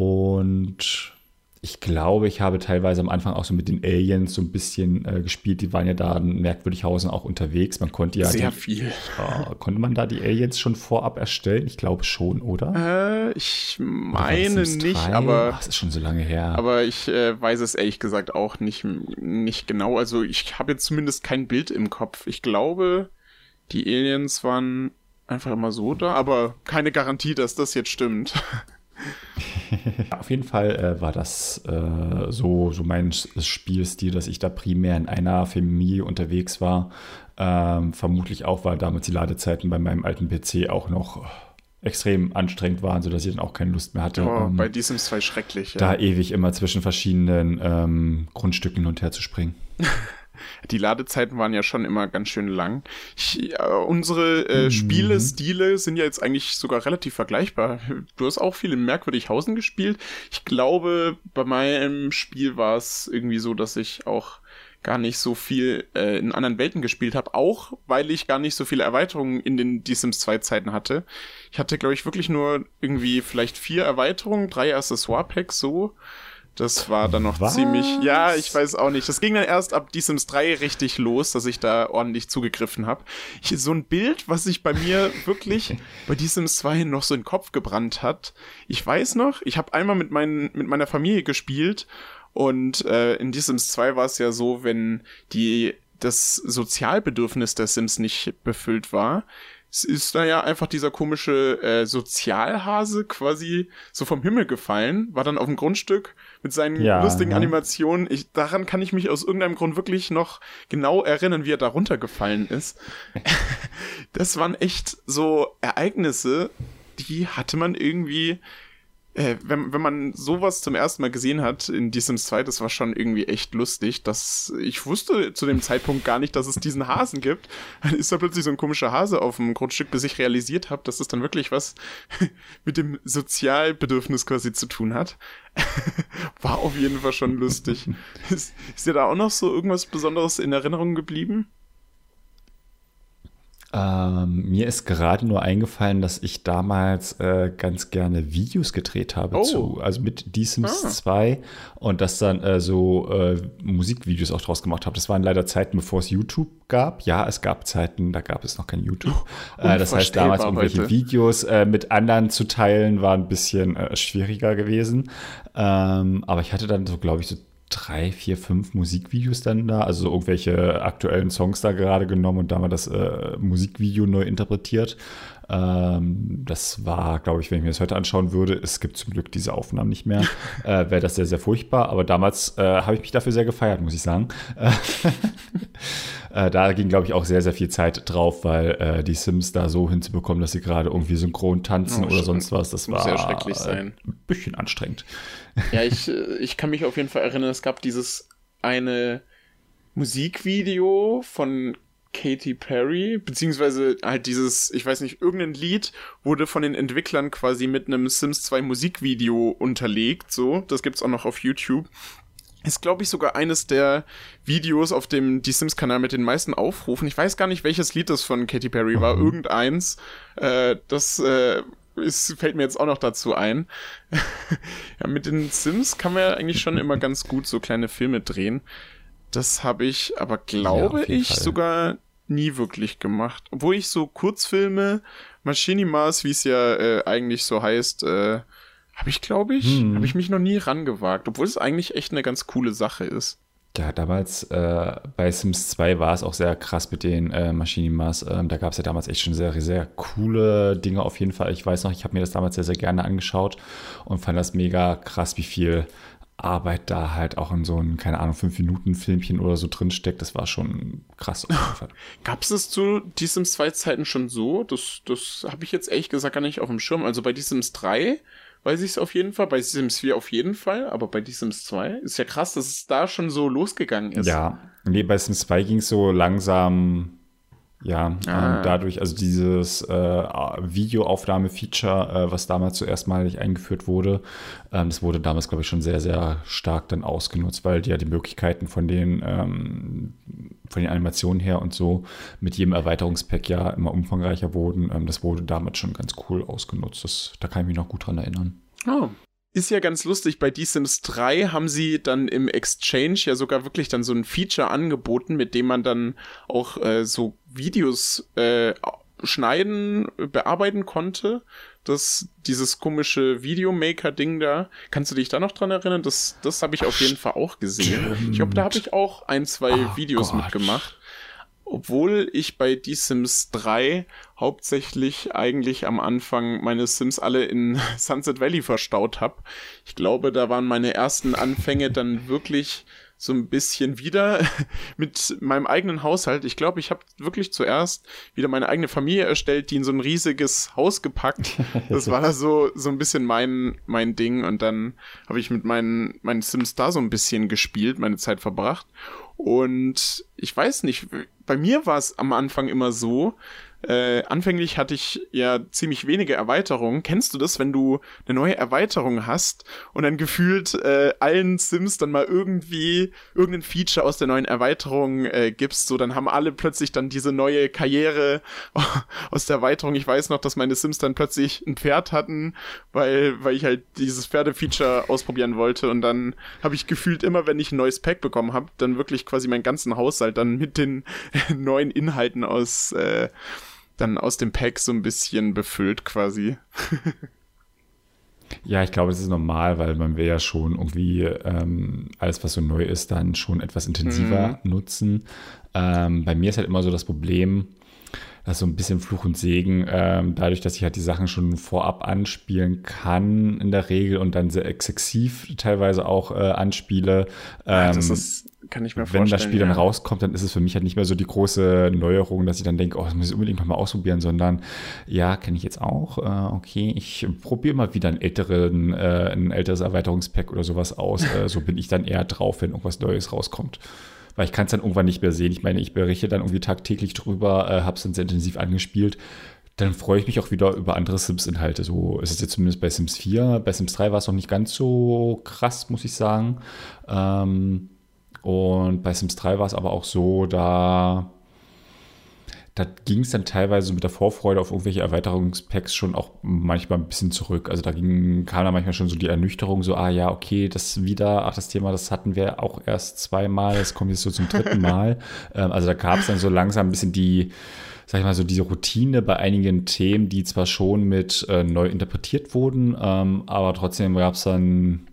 Und ich glaube, ich habe teilweise am Anfang auch so mit den Aliens so ein bisschen äh, gespielt. Die waren ja da in Merkwürdighausen auch unterwegs. Man konnte ja. Sehr die, viel. Äh, konnte man da die Aliens schon vorab erstellen? Ich glaube schon, oder? Äh, ich meine nicht, aber. Ach, das ist schon so lange her. Aber ich äh, weiß es ehrlich gesagt auch nicht, nicht genau. Also, ich habe jetzt zumindest kein Bild im Kopf. Ich glaube, die Aliens waren einfach immer so da, aber keine Garantie, dass das jetzt stimmt. Auf jeden Fall äh, war das äh, so, so mein Spielstil, dass ich da primär in einer Familie unterwegs war. Ähm, vermutlich auch, weil damals die Ladezeiten bei meinem alten PC auch noch extrem anstrengend waren, sodass ich dann auch keine Lust mehr hatte. Oh, um, bei diesem zwei schrecklich. Ja. Da ewig immer zwischen verschiedenen ähm, Grundstücken hin und her zu springen. Die Ladezeiten waren ja schon immer ganz schön lang. Ich, äh, unsere äh, mhm. Spielestile sind ja jetzt eigentlich sogar relativ vergleichbar. Du hast auch viel in Merkwürdighausen gespielt. Ich glaube, bei meinem Spiel war es irgendwie so, dass ich auch gar nicht so viel äh, in anderen Welten gespielt habe, auch weil ich gar nicht so viele Erweiterungen in den Die Sims 2 Zeiten hatte. Ich hatte, glaube ich, wirklich nur irgendwie vielleicht vier Erweiterungen, drei Accessoire-Packs so. Das war dann noch Was? ziemlich. Ja, ich weiß auch nicht. Das ging dann erst ab Die Sims 3 richtig los, dass ich da ordentlich zugegriffen habe. So ein Bild, was sich bei mir wirklich bei Die Sims 2 noch so in den Kopf gebrannt hat. Ich weiß noch, ich habe einmal mit, mein, mit meiner Familie gespielt und äh, in The Sims 2 war es ja so, wenn die das Sozialbedürfnis der Sims nicht befüllt war, es ist da ja einfach dieser komische äh, Sozialhase quasi so vom Himmel gefallen, war dann auf dem Grundstück mit seinen ja, lustigen ne? Animationen. Ich, daran kann ich mich aus irgendeinem Grund wirklich noch genau erinnern, wie er da runtergefallen ist. das waren echt so Ereignisse, die hatte man irgendwie äh, wenn, wenn man sowas zum ersten Mal gesehen hat in The Sims 2, das war schon irgendwie echt lustig, dass ich wusste zu dem Zeitpunkt gar nicht, dass es diesen Hasen gibt. Dann ist da plötzlich so ein komischer Hase auf dem Grundstück, bis ich realisiert habe, dass es dann wirklich was mit dem Sozialbedürfnis quasi zu tun hat. war auf jeden Fall schon lustig. ist, ist dir da auch noch so irgendwas Besonderes in Erinnerung geblieben? Ähm, mir ist gerade nur eingefallen, dass ich damals äh, ganz gerne Videos gedreht habe oh. zu, also mit The Sims ah. 2 und das dann äh, so äh, Musikvideos auch draus gemacht habe. Das waren leider Zeiten, bevor es YouTube gab. Ja, es gab Zeiten, da gab es noch kein YouTube. Oh, das heißt, damals irgendwelche heute. Videos äh, mit anderen zu teilen, war ein bisschen äh, schwieriger gewesen. Ähm, aber ich hatte dann so, glaube ich, so drei, vier, fünf Musikvideos dann da, also so irgendwelche aktuellen Songs da gerade genommen und da mal das äh, Musikvideo neu interpretiert. Ähm, das war, glaube ich, wenn ich mir das heute anschauen würde, es gibt zum Glück diese Aufnahmen nicht mehr, äh, wäre das sehr, sehr furchtbar. Aber damals äh, habe ich mich dafür sehr gefeiert, muss ich sagen. äh, da ging, glaube ich, auch sehr, sehr viel Zeit drauf, weil äh, die Sims da so hinzubekommen, dass sie gerade irgendwie synchron tanzen oh, oder sonst was, das war sehr schrecklich sein. ein bisschen anstrengend. Ja, ich, äh, ich kann mich auf jeden Fall erinnern, es gab dieses eine Musikvideo von Katy Perry, beziehungsweise halt dieses, ich weiß nicht, irgendein Lied wurde von den Entwicklern quasi mit einem Sims 2 Musikvideo unterlegt, so. Das gibt's auch noch auf YouTube. Ist, glaube ich, sogar eines der Videos auf dem Die Sims-Kanal mit den meisten Aufrufen. Ich weiß gar nicht, welches Lied das von Katy Perry war. Mhm. Irgendeins. Äh, das äh, ist, fällt mir jetzt auch noch dazu ein. ja, mit den Sims kann man ja eigentlich schon immer ganz gut so kleine Filme drehen. Das habe ich aber, glaube ja, ich, Fall. sogar nie wirklich gemacht. Obwohl ich so Kurzfilme, Machinimas, wie es ja äh, eigentlich so heißt, äh, habe ich, glaube ich, hm. habe ich mich noch nie rangewagt. Obwohl es eigentlich echt eine ganz coole Sache ist. Ja, damals äh, bei Sims 2 war es auch sehr krass mit den äh, Machinimas. Ähm, da gab es ja damals echt schon sehr, sehr coole Dinge auf jeden Fall. Ich weiß noch, ich habe mir das damals sehr, sehr gerne angeschaut und fand das mega krass, wie viel Arbeit da halt auch in so ein, keine Ahnung, 5-Minuten-Filmchen oder so drinsteckt. Das war schon krass. Gab es das zu Die Sims 2 Zeiten schon so? Das, das habe ich jetzt ehrlich gesagt gar nicht auf dem Schirm. Also bei Die Sims 3 weiß ich es auf jeden Fall, bei Sims 4 auf jeden Fall, aber bei Die Sims 2 ist ja krass, dass es da schon so losgegangen ist. Ja, nee, bei Sims 2 ging es so langsam ja, ah. ähm, dadurch, also dieses äh, Videoaufnahme-Feature, äh, was damals zuerst mal eingeführt wurde, ähm, das wurde damals, glaube ich, schon sehr, sehr stark dann ausgenutzt, weil ja die Möglichkeiten von den, ähm, von den Animationen her und so mit jedem Erweiterungspack ja immer umfangreicher wurden. Ähm, das wurde damals schon ganz cool ausgenutzt. Das, da kann ich mich noch gut dran erinnern. Oh, ist ja ganz lustig, bei The Sims 3 haben sie dann im Exchange ja sogar wirklich dann so ein Feature angeboten, mit dem man dann auch äh, so Videos äh, schneiden, bearbeiten konnte. Das, dieses komische Videomaker-Ding da. Kannst du dich da noch dran erinnern? Das, das habe ich auf jeden Fall auch gesehen. Ich glaube, da habe ich auch ein, zwei oh Videos Gott. mitgemacht obwohl ich bei Die Sims 3 hauptsächlich eigentlich am Anfang meine Sims alle in Sunset Valley verstaut habe. Ich glaube, da waren meine ersten Anfänge dann wirklich so ein bisschen wieder mit meinem eigenen Haushalt. Ich glaube, ich habe wirklich zuerst wieder meine eigene Familie erstellt, die in so ein riesiges Haus gepackt. Das war so so ein bisschen mein mein Ding und dann habe ich mit meinen meinen Sims da so ein bisschen gespielt, meine Zeit verbracht Und ich weiß nicht, bei mir war es am Anfang immer so, äh, anfänglich hatte ich ja ziemlich wenige Erweiterungen. Kennst du das, wenn du eine neue Erweiterung hast und dann gefühlt äh, allen Sims dann mal irgendwie irgendein Feature aus der neuen Erweiterung äh, gibst, so dann haben alle plötzlich dann diese neue Karriere aus der Erweiterung. Ich weiß noch, dass meine Sims dann plötzlich ein Pferd hatten, weil weil ich halt dieses Pferdefeature ausprobieren wollte und dann habe ich gefühlt immer, wenn ich ein neues Pack bekommen habe, dann wirklich quasi meinen ganzen Haushalt dann mit den neuen Inhalten aus äh, dann aus dem Pack so ein bisschen befüllt quasi. Ja, ich glaube, das ist normal, weil man will ja schon irgendwie ähm, alles, was so neu ist, dann schon etwas intensiver mhm. nutzen. Ähm, bei mir ist halt immer so das Problem, dass so ein bisschen Fluch und Segen, ähm, dadurch, dass ich halt die Sachen schon vorab anspielen kann in der Regel und dann sehr exzessiv teilweise auch äh, anspiele. Ähm, das ist kann ich mir vorstellen. Wenn das Spiel ja. dann rauskommt, dann ist es für mich halt nicht mehr so die große Neuerung, dass ich dann denke, oh, das muss ich unbedingt nochmal ausprobieren, sondern ja, kenne ich jetzt auch. Äh, okay, ich probiere mal wieder einen älteren, äh, ein älteres Erweiterungspack oder sowas aus. Äh, so bin ich dann eher drauf, wenn irgendwas Neues rauskommt. Weil ich kann es dann irgendwann nicht mehr sehen. Ich meine, ich berichte dann irgendwie tagtäglich drüber, äh, habe es dann sehr intensiv angespielt dann freue ich mich auch wieder über andere Sims-Inhalte. So ist es jetzt zumindest bei Sims 4. Bei Sims 3 war es noch nicht ganz so krass, muss ich sagen. Ähm, und bei Sims 3 war es aber auch so, da, da ging es dann teilweise mit der Vorfreude auf irgendwelche Erweiterungspacks schon auch manchmal ein bisschen zurück. Also da ging, kam da manchmal schon so die Ernüchterung, so, ah ja, okay, das wieder, ach, das Thema, das hatten wir auch erst zweimal, das kommt jetzt so zum dritten Mal. ähm, also da gab es dann so langsam ein bisschen die, sag ich mal, so diese Routine bei einigen Themen, die zwar schon mit äh, neu interpretiert wurden, ähm, aber trotzdem gab es dann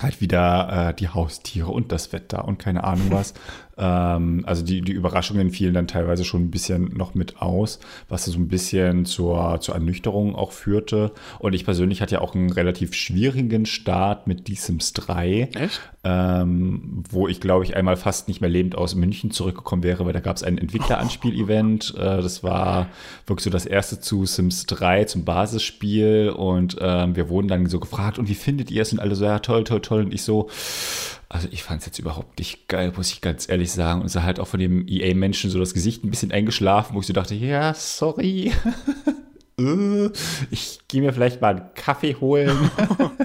halt wieder äh, die Haustiere und das Wetter und keine Ahnung was. Ähm, also die, die Überraschungen fielen dann teilweise schon ein bisschen noch mit aus, was so ein bisschen zur, zur Ernüchterung auch führte. Und ich persönlich hatte ja auch einen relativ schwierigen Start mit The Sims 3. Echt? Ähm, wo ich, glaube ich, einmal fast nicht mehr lebend aus München zurückgekommen wäre, weil da gab es ein Entwickleranspiel-Event. Äh, das war wirklich so das erste zu Sims 3 zum Basisspiel. Und ähm, wir wurden dann so gefragt, und wie findet ihr es? Und alle so, ja, toll, toll, toll. Und ich so, also ich fand es jetzt überhaupt nicht geil, muss ich ganz ehrlich sagen. Und es ist halt auch von dem EA-Menschen so das Gesicht ein bisschen eingeschlafen, wo ich so dachte, ja, sorry. Äh, ich gehe mir vielleicht mal einen Kaffee holen.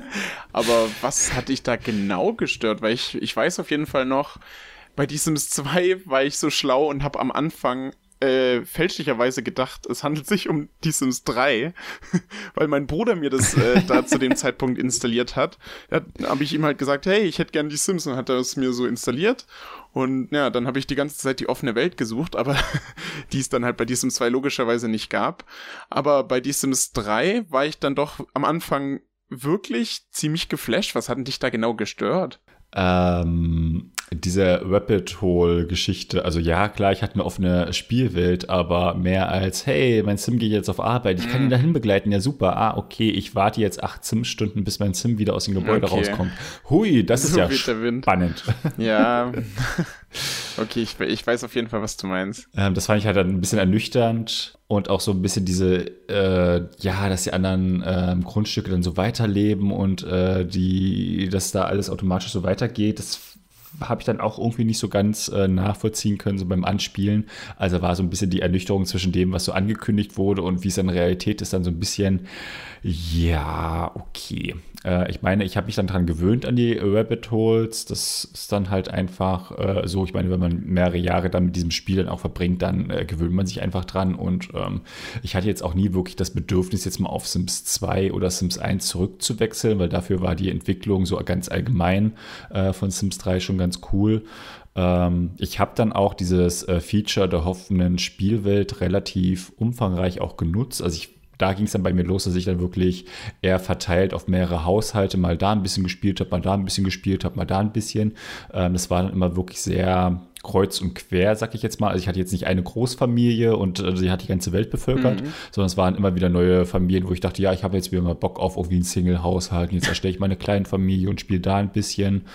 Aber was hat dich da genau gestört? Weil ich, ich weiß auf jeden Fall noch, bei diesem 2 war ich so schlau und habe am Anfang äh, fälschlicherweise gedacht, es handelt sich um die Sims 3, weil mein Bruder mir das äh, da zu dem Zeitpunkt installiert hat. Da habe ich ihm halt gesagt, hey, ich hätte gern die Sims und hat er es mir so installiert. Und ja, dann habe ich die ganze Zeit die offene Welt gesucht, aber die es dann halt bei die Sims 2 logischerweise nicht gab. Aber bei die Sims 3 war ich dann doch am Anfang wirklich ziemlich geflasht. Was hat denn dich da genau gestört? Ähm, diese Rapid Hole-Geschichte, also ja, klar, ich hatte eine offene Spielwelt, aber mehr als, hey, mein Sim geht jetzt auf Arbeit, ich kann ihn mhm. dahin begleiten, ja super, ah, okay, ich warte jetzt acht Sim-Stunden, bis mein Sim wieder aus dem Gebäude okay. rauskommt. Hui, das so ist ja spannend. Ja, okay, ich, ich, weiß auf jeden Fall, was du meinst. Ähm, das fand ich halt ein bisschen ernüchternd und auch so ein bisschen diese, äh, ja, dass die anderen ähm, Grundstücke dann so weiterleben und äh, die, dass da alles automatisch so weitergeht, das habe ich dann auch irgendwie nicht so ganz äh, nachvollziehen können, so beim Anspielen. Also war so ein bisschen die Ernüchterung zwischen dem, was so angekündigt wurde und wie es in Realität ist, dann so ein bisschen, ja, okay. Äh, ich meine, ich habe mich dann dran gewöhnt an die Rabbit Holes. Das ist dann halt einfach äh, so. Ich meine, wenn man mehrere Jahre dann mit diesem Spiel dann auch verbringt, dann äh, gewöhnt man sich einfach dran. Und ähm, ich hatte jetzt auch nie wirklich das Bedürfnis, jetzt mal auf Sims 2 oder Sims 1 zurückzuwechseln, weil dafür war die Entwicklung so ganz allgemein äh, von Sims 3 schon ganz cool ähm, ich habe dann auch dieses äh, Feature der hoffenden Spielwelt relativ umfangreich auch genutzt. Also ich da ging es dann bei mir los, dass ich dann wirklich eher verteilt auf mehrere Haushalte mal da ein bisschen gespielt habe, mal da ein bisschen gespielt habe, mal da ein bisschen. Ähm, das war dann immer wirklich sehr kreuz und quer, sag ich jetzt mal. Also ich hatte jetzt nicht eine Großfamilie und äh, sie hat die ganze Welt bevölkert, mhm. sondern es waren immer wieder neue Familien, wo ich dachte, ja, ich habe jetzt wieder mal Bock auf irgendwie einen Single-Haushalt. Jetzt erstelle ich meine kleine Familie und spiele da ein bisschen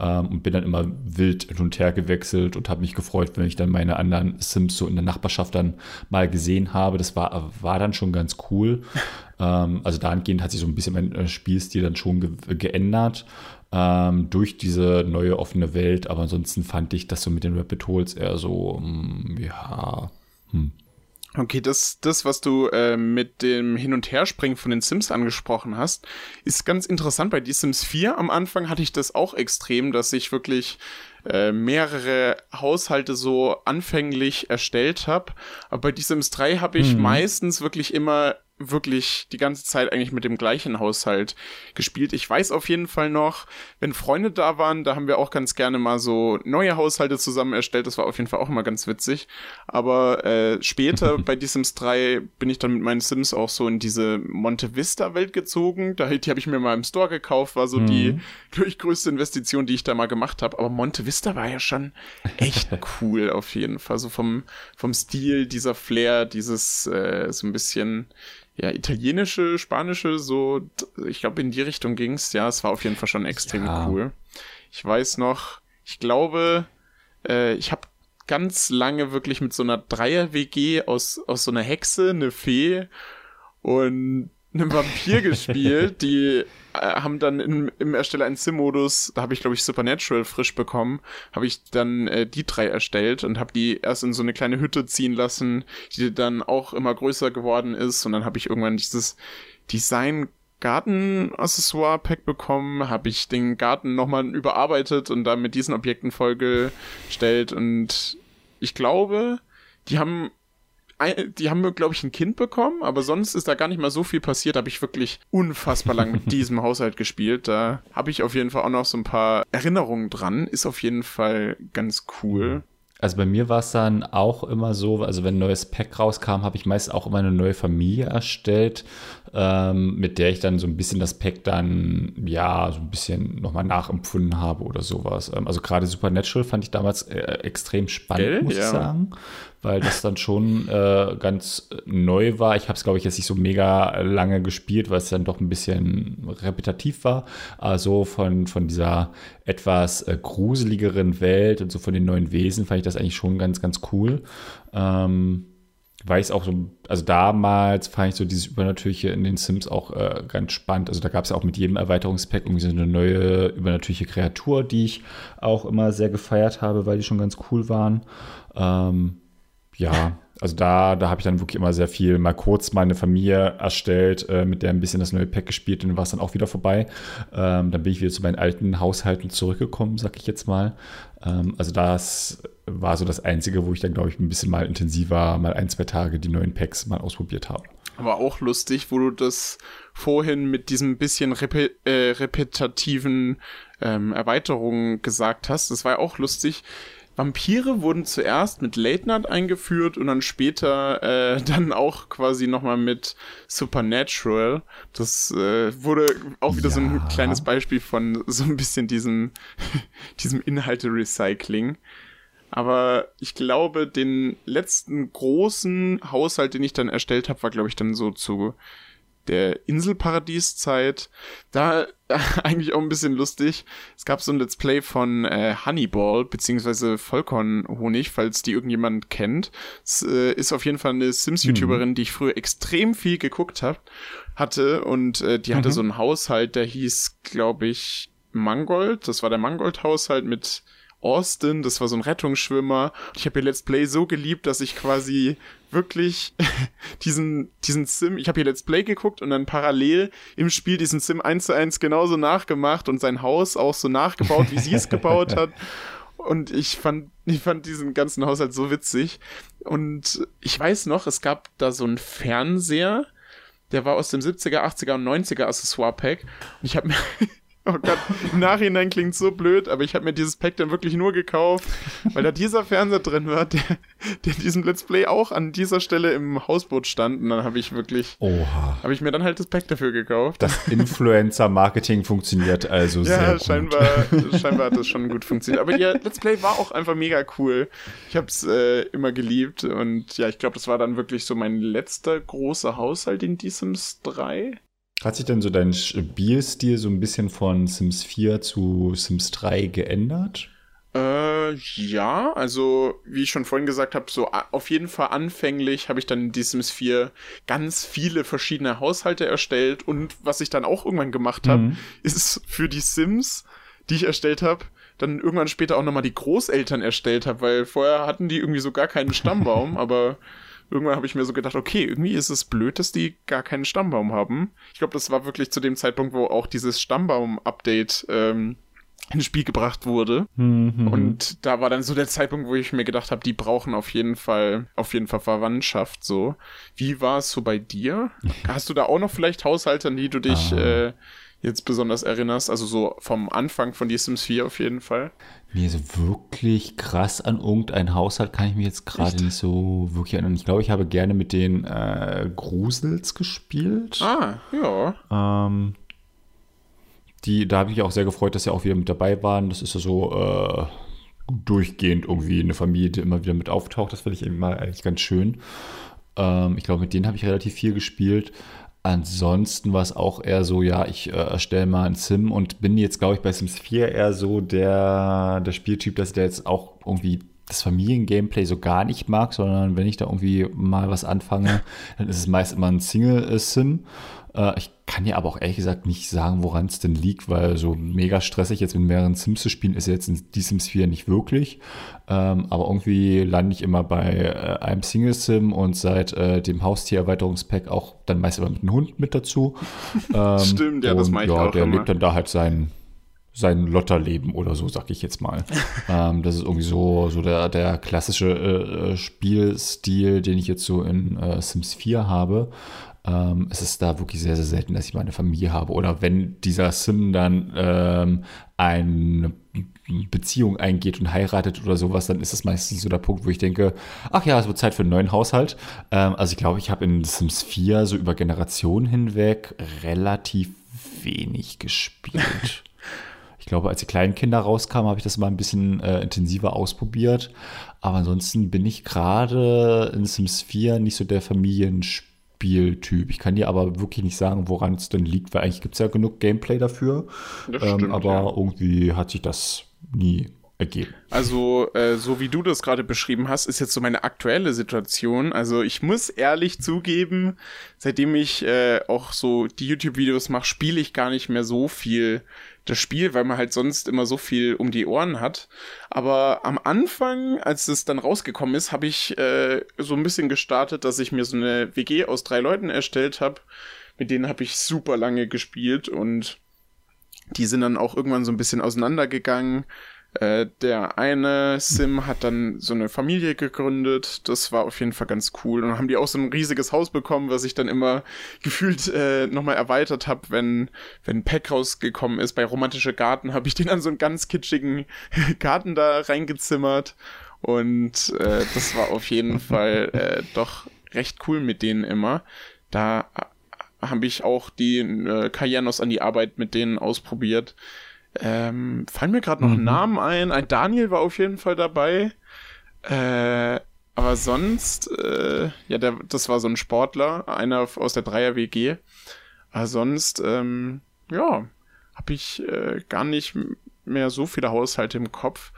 ähm, und bin dann immer wild hin und her gewechselt und habe mich gefreut, wenn ich dann meine anderen Sims so in der Nachbarschaft dann mal gesehen habe. Das war, war dann schon ganz cool. ähm, also dahingehend hat sich so ein bisschen mein äh, Spielstil dann schon ge geändert. Ähm, durch diese neue offene Welt. Aber ansonsten fand ich das so mit den Rapid Holes eher so, mh, mm, ja, hm. Okay, das, das, was du äh, mit dem Hin- und Herspringen von den Sims angesprochen hast, ist ganz interessant. Bei The Sims 4 am Anfang hatte ich das auch extrem, dass ich wirklich äh, mehrere Haushalte so anfänglich erstellt habe. Aber bei The Sims 3 habe ich hm. meistens wirklich immer wirklich die ganze Zeit eigentlich mit dem gleichen Haushalt gespielt. Ich weiß auf jeden Fall noch, wenn Freunde da waren, da haben wir auch ganz gerne mal so neue Haushalte zusammen erstellt. Das war auf jeden Fall auch immer ganz witzig. Aber äh, später bei The Sims 3 bin ich dann mit meinen Sims auch so in diese Monte Vista Welt gezogen. Da, die habe ich mir mal im Store gekauft, war so mhm. die, glaube ich, größte Investition, die ich da mal gemacht habe. Aber Monte Vista war ja schon echt cool auf jeden Fall. So vom, vom Stil, dieser Flair, dieses äh, so ein bisschen ja, italienische, spanische, so, ich glaube, in die Richtung ging's. Ja, es war auf jeden Fall schon extrem ja. cool. Ich weiß noch, ich glaube, äh, ich habe ganz lange wirklich mit so einer Dreier-WG aus, aus so einer Hexe, eine Fee und einem Vampir gespielt. Die äh, haben dann im, im Ersteller 1 Sim-Modus, da habe ich glaube ich Supernatural frisch bekommen, habe ich dann äh, die drei erstellt und habe die erst in so eine kleine Hütte ziehen lassen, die dann auch immer größer geworden ist und dann habe ich irgendwann dieses Design Garten-Accessoire-Pack bekommen, habe ich den Garten nochmal überarbeitet und dann mit diesen Objekten vollgestellt und ich glaube, die haben die haben, glaube ich, ein Kind bekommen, aber sonst ist da gar nicht mal so viel passiert. Da habe ich wirklich unfassbar lang mit diesem Haushalt gespielt. Da habe ich auf jeden Fall auch noch so ein paar Erinnerungen dran. Ist auf jeden Fall ganz cool. Also bei mir war es dann auch immer so, also wenn ein neues Pack rauskam, habe ich meist auch immer eine neue Familie erstellt, ähm, mit der ich dann so ein bisschen das Pack dann, ja, so ein bisschen nochmal nachempfunden habe oder sowas. Ähm, also gerade Supernatural fand ich damals äh, extrem spannend, Gell? muss ja. ich sagen weil das dann schon äh, ganz neu war. Ich habe es, glaube ich, jetzt nicht so mega lange gespielt, weil es dann doch ein bisschen repetitiv war. Also von, von dieser etwas äh, gruseligeren Welt und so von den neuen Wesen fand ich das eigentlich schon ganz, ganz cool. Ähm, weil ich es auch so, also damals fand ich so dieses Übernatürliche in den Sims auch äh, ganz spannend. Also da gab es ja auch mit jedem Erweiterungspack irgendwie so eine neue übernatürliche Kreatur, die ich auch immer sehr gefeiert habe, weil die schon ganz cool waren. Ähm, ja, also da, da habe ich dann wirklich immer sehr viel mal kurz meine Familie erstellt, äh, mit der ein bisschen das neue Pack gespielt und war es dann auch wieder vorbei. Ähm, dann bin ich wieder zu meinen alten Haushalten zurückgekommen, sag ich jetzt mal. Ähm, also das war so das Einzige, wo ich dann, glaube ich, ein bisschen mal intensiver, mal ein, zwei Tage die neuen Packs mal ausprobiert habe. Aber auch lustig, wo du das vorhin mit diesem bisschen repe äh, repetitiven ähm, Erweiterungen gesagt hast. Das war ja auch lustig Vampire wurden zuerst mit Late Night eingeführt und dann später äh, dann auch quasi nochmal mit Supernatural. Das äh, wurde auch wieder ja. so ein kleines Beispiel von so ein bisschen diesem, diesem Inhalte-Recycling. Aber ich glaube, den letzten großen Haushalt, den ich dann erstellt habe, war, glaube ich, dann so zu der Inselparadieszeit. Da eigentlich auch ein bisschen lustig. Es gab so ein Let's Play von äh, Honeyball, beziehungsweise Vollkornhonig, falls die irgendjemand kennt. Es äh, ist auf jeden Fall eine Sims-YouTuberin, mhm. die ich früher extrem viel geguckt hab, hatte. Und äh, die mhm. hatte so einen Haushalt, der hieß, glaube ich, Mangold. Das war der Mangold-Haushalt mit Austin, das war so ein Rettungsschwimmer. Ich habe ihr Let's Play so geliebt, dass ich quasi wirklich diesen, diesen Sim, ich habe hier Let's Play geguckt und dann parallel im Spiel diesen Sim 1 zu 1 genauso nachgemacht und sein Haus auch so nachgebaut, wie sie es gebaut hat. Und ich fand, ich fand diesen ganzen Haushalt so witzig. Und ich weiß noch, es gab da so einen Fernseher, der war aus dem 70er, 80er und 90er Accessoire-Pack. Und ich habe mir, Oh Gott, im Nachhinein klingt so blöd, aber ich habe mir dieses Pack dann wirklich nur gekauft, weil da dieser Fernseher drin war, der, der in diesem Let's Play auch an dieser Stelle im Hausboot stand. Und dann habe ich wirklich, habe ich mir dann halt das Pack dafür gekauft. Das Influencer-Marketing funktioniert also sehr ja, gut. scheinbar, scheinbar hat das schon gut funktioniert. Aber ihr Let's Play war auch einfach mega cool. Ich habe es äh, immer geliebt und ja, ich glaube, das war dann wirklich so mein letzter großer Haushalt in The Sims 3. Hat sich denn so dein Spielstil so ein bisschen von Sims 4 zu Sims 3 geändert? Äh, ja, also wie ich schon vorhin gesagt habe, so auf jeden Fall anfänglich habe ich dann in die Sims 4 ganz viele verschiedene Haushalte erstellt und was ich dann auch irgendwann gemacht habe, mhm. ist für die Sims, die ich erstellt habe, dann irgendwann später auch nochmal die Großeltern erstellt habe, weil vorher hatten die irgendwie so gar keinen Stammbaum, aber irgendwann habe ich mir so gedacht, okay, irgendwie ist es blöd, dass die gar keinen Stammbaum haben. Ich glaube, das war wirklich zu dem Zeitpunkt, wo auch dieses Stammbaum-Update ähm, ins Spiel gebracht wurde. Mhm. Und da war dann so der Zeitpunkt, wo ich mir gedacht habe, die brauchen auf jeden Fall, auf jeden Fall Verwandtschaft so. Wie war es so bei dir? Hast du da auch noch vielleicht Haushalte, an die du dich ah. äh, jetzt besonders erinnerst? Also so vom Anfang von The Sims 4 auf jeden Fall. Nee, so wirklich krass an irgendein Haushalt kann ich mich jetzt gerade nicht so wirklich erinnern. Ich glaube, ich habe gerne mit den äh, Grusels gespielt. Ah, ja. Ähm, die, da habe ich mich auch sehr gefreut, dass sie auch wieder mit dabei waren. Das ist ja so äh, durchgehend irgendwie eine Familie, die immer wieder mit auftaucht. Das finde ich immer eigentlich ganz schön. Ähm, ich glaube, mit denen habe ich relativ viel gespielt. Ansonsten war es auch eher so, ja, ich äh, erstelle mal ein Sim und bin jetzt, glaube ich, bei Sims 4 eher so der, der Spieltyp, dass der jetzt auch irgendwie das Familiengameplay so gar nicht mag, sondern wenn ich da irgendwie mal was anfange, dann ist es meist immer ein Single-Sim. Äh, ich kann dir aber auch ehrlich gesagt nicht sagen, woran es denn liegt, weil so mega stressig jetzt mit mehreren Sims zu spielen ist jetzt in die Sims 4 nicht wirklich. Ähm, aber irgendwie lande ich immer bei äh, einem Single-Sim und seit äh, dem Haustier-Erweiterungspack auch dann meist immer mit einem Hund mit dazu. Ähm, Stimmt, ja, das mache ich ja, auch Der immer. lebt dann da halt sein, sein Lotterleben oder so, sag ich jetzt mal. ähm, das ist irgendwie so, so der, der klassische äh Spielstil, den ich jetzt so in äh, Sims 4 habe. Ähm, es ist da wirklich sehr, sehr selten, dass ich meine Familie habe. Oder wenn dieser Sim dann ähm, eine Beziehung eingeht und heiratet oder sowas, dann ist es meistens so der Punkt, wo ich denke, ach ja, es wird Zeit für einen neuen Haushalt. Ähm, also ich glaube, ich habe in Sims 4 so über Generationen hinweg relativ wenig gespielt. ich glaube, als die kleinen Kinder rauskamen, habe ich das mal ein bisschen äh, intensiver ausprobiert. Aber ansonsten bin ich gerade in Sims 4 nicht so der Familienspieler Spieltyp. Ich kann dir aber wirklich nicht sagen, woran es denn liegt, weil eigentlich gibt es ja genug Gameplay dafür. Ähm, aber ja. irgendwie hat sich das nie ergeben. Also, äh, so wie du das gerade beschrieben hast, ist jetzt so meine aktuelle Situation. Also, ich muss ehrlich zugeben, seitdem ich äh, auch so die YouTube-Videos mache, spiele ich gar nicht mehr so viel das Spiel, weil man halt sonst immer so viel um die Ohren hat. Aber am Anfang, als es dann rausgekommen ist, habe ich äh, so ein bisschen gestartet, dass ich mir so eine WG aus drei Leuten erstellt habe. Mit denen habe ich super lange gespielt und die sind dann auch irgendwann so ein bisschen auseinandergegangen. Äh, der eine Sim hat dann so eine Familie gegründet. Das war auf jeden Fall ganz cool. Und dann haben die auch so ein riesiges Haus bekommen, was ich dann immer gefühlt äh, nochmal erweitert habe, wenn, wenn Pack rausgekommen ist. Bei Romantische Garten habe ich den an so einen ganz kitschigen Garten da reingezimmert. Und äh, das war auf jeden Fall äh, doch recht cool mit denen immer. Da habe ich auch die äh, Karrierenos an die Arbeit mit denen ausprobiert. Ähm, fallen mir gerade noch mhm. Namen ein. Ein Daniel war auf jeden Fall dabei. Äh, aber sonst, äh, ja, der, das war so ein Sportler, einer aus der Dreier-WG. Aber sonst, ähm, ja, habe ich äh, gar nicht mehr so viele Haushalte im Kopf.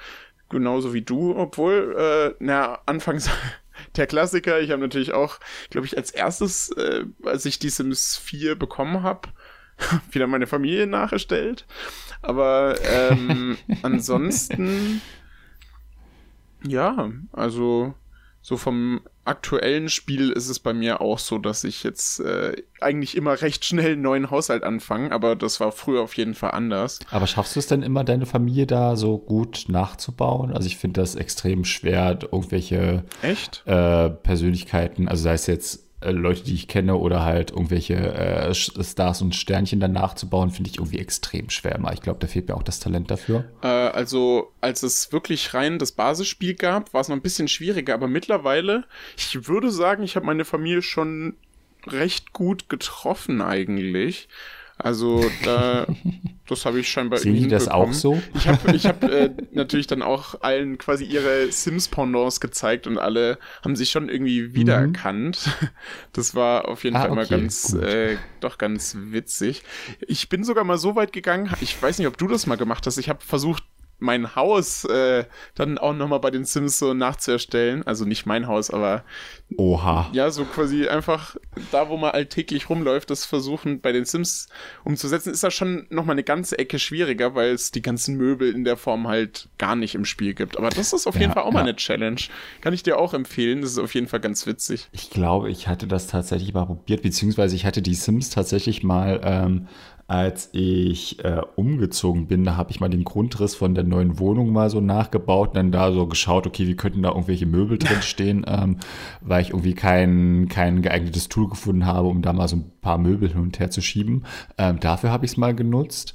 Genauso wie du, obwohl, äh, na, anfangs der Klassiker, ich habe natürlich auch, glaube ich, als erstes, äh, als ich die Sims 4 bekommen habe, wieder meine Familie nachgestellt. Aber ähm, ansonsten, ja, also so vom aktuellen Spiel ist es bei mir auch so, dass ich jetzt äh, eigentlich immer recht schnell einen neuen Haushalt anfange, aber das war früher auf jeden Fall anders. Aber schaffst du es denn immer, deine Familie da so gut nachzubauen? Also ich finde das extrem schwer, irgendwelche? Äh, Persönlichkeiten, also sei es jetzt Leute, die ich kenne oder halt irgendwelche äh, Stars und Sternchen dann nachzubauen, finde ich irgendwie extrem schwer. Mal. Ich glaube, da fehlt mir auch das Talent dafür. Äh, also, als es wirklich rein das Basisspiel gab, war es noch ein bisschen schwieriger, aber mittlerweile, ich würde sagen, ich habe meine Familie schon recht gut getroffen eigentlich. Also da, das habe ich scheinbar Sehen die das auch so? Ich habe ich hab, äh, natürlich dann auch allen quasi ihre Sims-Pendants gezeigt und alle haben sich schon irgendwie wiedererkannt. Mhm. Das war auf jeden ah, Fall okay, mal ganz, äh, doch ganz witzig. Ich bin sogar mal so weit gegangen, ich weiß nicht, ob du das mal gemacht hast, ich habe versucht, mein Haus äh, dann auch nochmal bei den Sims so nachzuerstellen. Also nicht mein Haus, aber Oha. Ja, so quasi einfach da, wo man alltäglich rumläuft, das versuchen bei den Sims umzusetzen, ist das schon nochmal eine ganze Ecke schwieriger, weil es die ganzen Möbel in der Form halt gar nicht im Spiel gibt. Aber das ist auf jeden Fall auch ja. mal eine Challenge. Kann ich dir auch empfehlen. Das ist auf jeden Fall ganz witzig. Ich glaube, ich hatte das tatsächlich mal probiert, beziehungsweise ich hatte die Sims tatsächlich mal ähm, als ich äh, umgezogen bin, da habe ich mal den Grundriss von der neuen Wohnung mal so nachgebaut und dann da so geschaut, okay, wie könnten da irgendwelche Möbel drin stehen, ähm, weil ich irgendwie kein, kein geeignetes Tool gefunden habe, um da mal so ein paar Möbel hin und her zu schieben. Ähm, dafür habe ich es mal genutzt.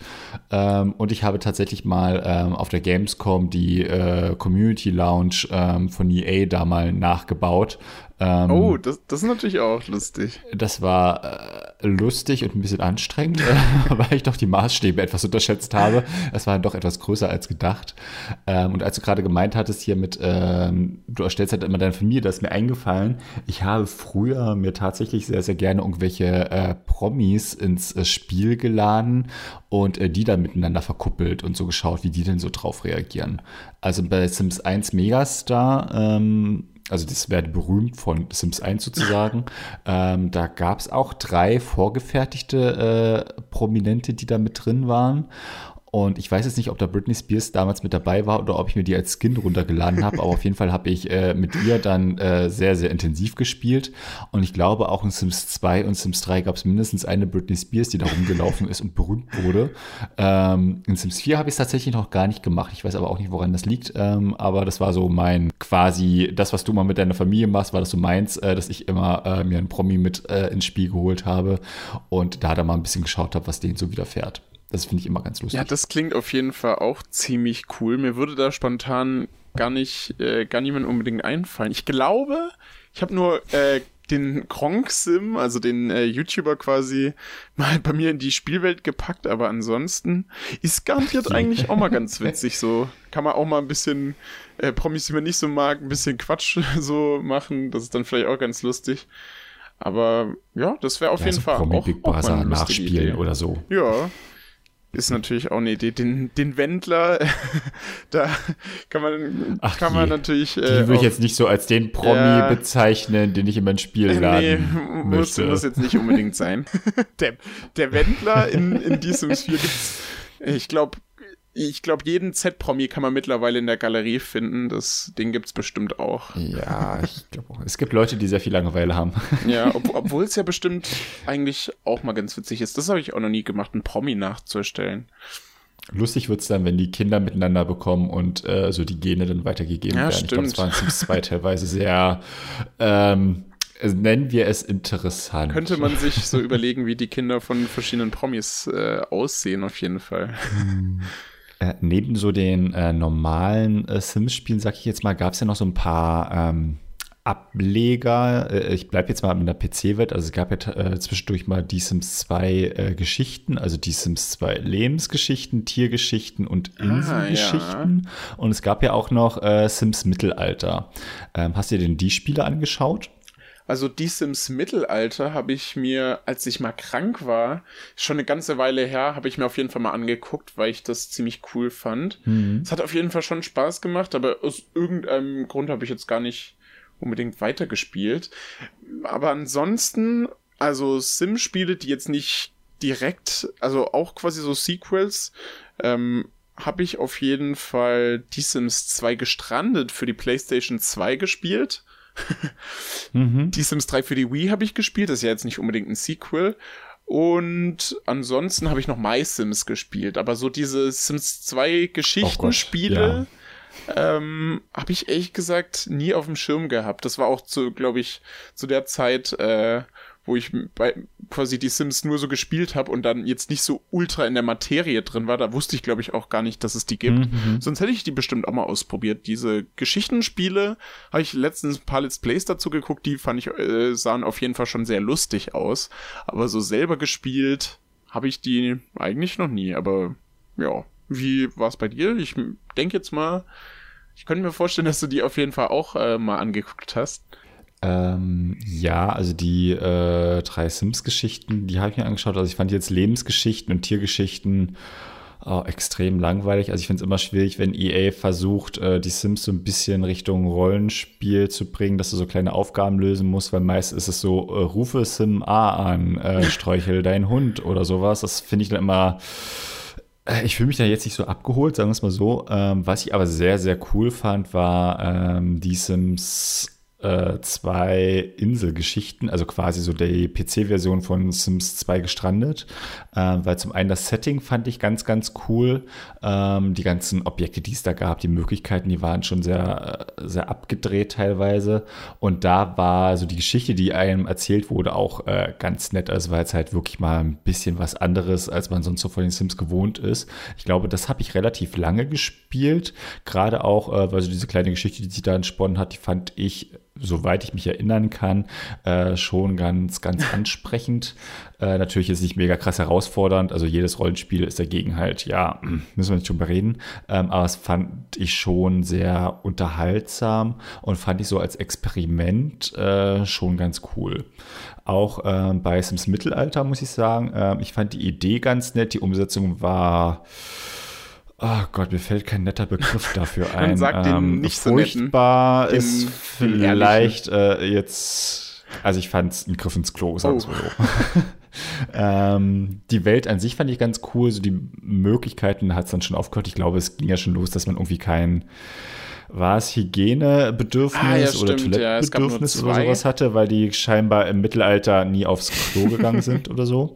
Ähm, und ich habe tatsächlich mal ähm, auf der Gamescom die äh, Community Lounge ähm, von EA da mal nachgebaut. Ähm, oh, das, das ist natürlich auch lustig. Das war äh, lustig und ein bisschen anstrengend, äh, weil ich doch die Maßstäbe etwas unterschätzt habe. Es war doch etwas größer als gedacht. Ähm, und als du gerade gemeint hattest hier mit, du erstellst halt immer deine Familie, da ist mir eingefallen, ich habe früher mir tatsächlich sehr, sehr gerne irgendwelche äh, Promis ins äh, Spiel geladen und äh, die dann miteinander verkuppelt und so geschaut, wie die denn so drauf reagieren. Also bei Sims 1 Megastar, ähm, also das wäre berühmt von Sims 1 sozusagen. ähm, da gab es auch drei vorgefertigte äh, Prominente, die da mit drin waren. Und ich weiß jetzt nicht, ob da Britney Spears damals mit dabei war oder ob ich mir die als Skin runtergeladen habe, aber auf jeden Fall habe ich äh, mit ihr dann äh, sehr, sehr intensiv gespielt. Und ich glaube, auch in Sims 2 und Sims 3 gab es mindestens eine Britney Spears, die da rumgelaufen ist und berühmt wurde. Ähm, in Sims 4 habe ich es tatsächlich noch gar nicht gemacht. Ich weiß aber auch nicht, woran das liegt. Ähm, aber das war so mein quasi, das, was du mal mit deiner Familie machst, war das so meins, äh, dass ich immer äh, mir einen Promi mit äh, ins Spiel geholt habe und da dann mal ein bisschen geschaut habe, was denen so widerfährt. Das finde ich immer ganz lustig. Ja, das klingt auf jeden Fall auch ziemlich cool. Mir würde da spontan gar nicht, äh, gar niemand unbedingt einfallen. Ich glaube, ich habe nur äh, den Kronk-Sim, also den äh, YouTuber quasi, mal bei mir in die Spielwelt gepackt, aber ansonsten ist garantiert eigentlich auch mal ganz witzig. So kann man auch mal ein bisschen äh, Promis, die man nicht so mag, ein bisschen Quatsch so machen. Das ist dann vielleicht auch ganz lustig. Aber ja, das wäre auf ja, jeden so Fall Promi auch, Big Brother auch mal nachspielen Idee. oder so. Ja, ist natürlich auch eine Idee. Den, den Wendler, da kann man, Ach kann je. man natürlich. Äh, die würde ich jetzt nicht so als den Promi ja, bezeichnen, den ich in mein Spiel laden nee, muss, muss jetzt nicht unbedingt sein. der, der Wendler in, in diesem Spiel gibt's, ich glaube, ich glaube, jeden Z-Promi kann man mittlerweile in der Galerie finden. Das Ding gibt es bestimmt auch. Ja, ich glaube auch. Es gibt Leute, die sehr viel Langeweile haben. Ja, ob, obwohl es ja bestimmt eigentlich auch mal ganz witzig ist. Das habe ich auch noch nie gemacht, einen Promi nachzuerstellen. Lustig wird es dann, wenn die Kinder miteinander bekommen und äh, so die Gene dann weitergegeben ja, werden. Stimmt. Ich glaube, es waren zwei teilweise sehr ähm, nennen wir es interessant. Könnte man sich so überlegen, wie die Kinder von verschiedenen Promis äh, aussehen, auf jeden Fall. Äh, neben so den äh, normalen äh, Sims-Spielen, sag ich jetzt mal, gab es ja noch so ein paar ähm, Ableger. Äh, ich bleibe jetzt mal in der PC-Welt. Also es gab ja äh, zwischendurch mal die Sims 2 äh, Geschichten, also die Sims 2 Lebensgeschichten, Tiergeschichten und ah, Inselgeschichten. Ah, ja. Und es gab ja auch noch Sims Mittelalter. Ähm, hast du dir denn die Spiele angeschaut? Also die Sims Mittelalter habe ich mir, als ich mal krank war, schon eine ganze Weile her, habe ich mir auf jeden Fall mal angeguckt, weil ich das ziemlich cool fand. Mhm. Es hat auf jeden Fall schon Spaß gemacht, aber aus irgendeinem Grund habe ich jetzt gar nicht unbedingt weitergespielt. Aber ansonsten, also Sim-Spiele, die jetzt nicht direkt, also auch quasi so Sequels, ähm, habe ich auf jeden Fall die Sims 2 gestrandet für die PlayStation 2 gespielt mhm. Die Sims 3 für die Wii habe ich gespielt, das ist ja jetzt nicht unbedingt ein Sequel. Und ansonsten habe ich noch My Sims gespielt, aber so diese Sims 2 Geschichtenspiele oh ja. ähm, habe ich ehrlich gesagt nie auf dem Schirm gehabt. Das war auch zu, glaube ich, zu der Zeit, äh, wo ich bei quasi die Sims nur so gespielt habe und dann jetzt nicht so ultra in der Materie drin war, da wusste ich glaube ich auch gar nicht, dass es die gibt. Mhm. Sonst hätte ich die bestimmt auch mal ausprobiert. Diese Geschichtenspiele habe ich letztens ein paar Let's Plays dazu geguckt, die fand ich äh, sahen auf jeden Fall schon sehr lustig aus, aber so selber gespielt habe ich die eigentlich noch nie, aber ja, wie war es bei dir? Ich denke jetzt mal, ich könnte mir vorstellen, dass du die auf jeden Fall auch äh, mal angeguckt hast. Ähm, ja, also die äh, drei Sims-Geschichten, die habe ich mir angeschaut. Also ich fand jetzt Lebensgeschichten und Tiergeschichten Oh, extrem langweilig. Also ich finde es immer schwierig, wenn EA versucht, äh, die Sims so ein bisschen Richtung Rollenspiel zu bringen, dass du so kleine Aufgaben lösen musst, weil meist ist es so, äh, rufe Sim A an, äh, streichel deinen Hund oder sowas. Das finde ich dann immer. Äh, ich fühle mich da jetzt nicht so abgeholt, sagen wir es mal so. Ähm, was ich aber sehr, sehr cool fand, war ähm, die Sims äh, zwei Inselgeschichten, also quasi so die PC-Version von Sims 2 gestrandet, äh, weil zum einen das Setting fand ich ganz, ganz cool. Ähm, die ganzen Objekte, die es da gab, die Möglichkeiten, die waren schon sehr, äh, sehr abgedreht teilweise. Und da war so die Geschichte, die einem erzählt wurde, auch äh, ganz nett. Also war jetzt halt wirklich mal ein bisschen was anderes, als man sonst so von den Sims gewohnt ist. Ich glaube, das habe ich relativ lange gespielt. Gerade auch, äh, weil so diese kleine Geschichte, die sich da entsponnen hat, die fand ich soweit ich mich erinnern kann, äh, schon ganz, ganz ansprechend. Äh, natürlich ist es nicht mega krass herausfordernd. Also jedes Rollenspiel ist dagegen halt, ja, müssen wir nicht drüber reden. Ähm, aber es fand ich schon sehr unterhaltsam und fand ich so als Experiment äh, schon ganz cool. Auch äh, bei Sims Mittelalter muss ich sagen, äh, ich fand die Idee ganz nett. Die Umsetzung war Oh Gott, mir fällt kein netter Begriff dafür ein. Man sagt ähm, den nicht furchtbar so netten, ist vielleicht äh, jetzt, also ich fand es ein Griff ins Klo, sagen wir oh. so. ähm, die Welt an sich fand ich ganz cool, so die Möglichkeiten hat es dann schon aufgehört. Ich glaube, es ging ja schon los, dass man irgendwie kein war es Hygienebedürfnis ah, ja, oder Toilettenbedürfnis ja, oder sowas hatte, weil die scheinbar im Mittelalter nie aufs Klo gegangen sind oder so.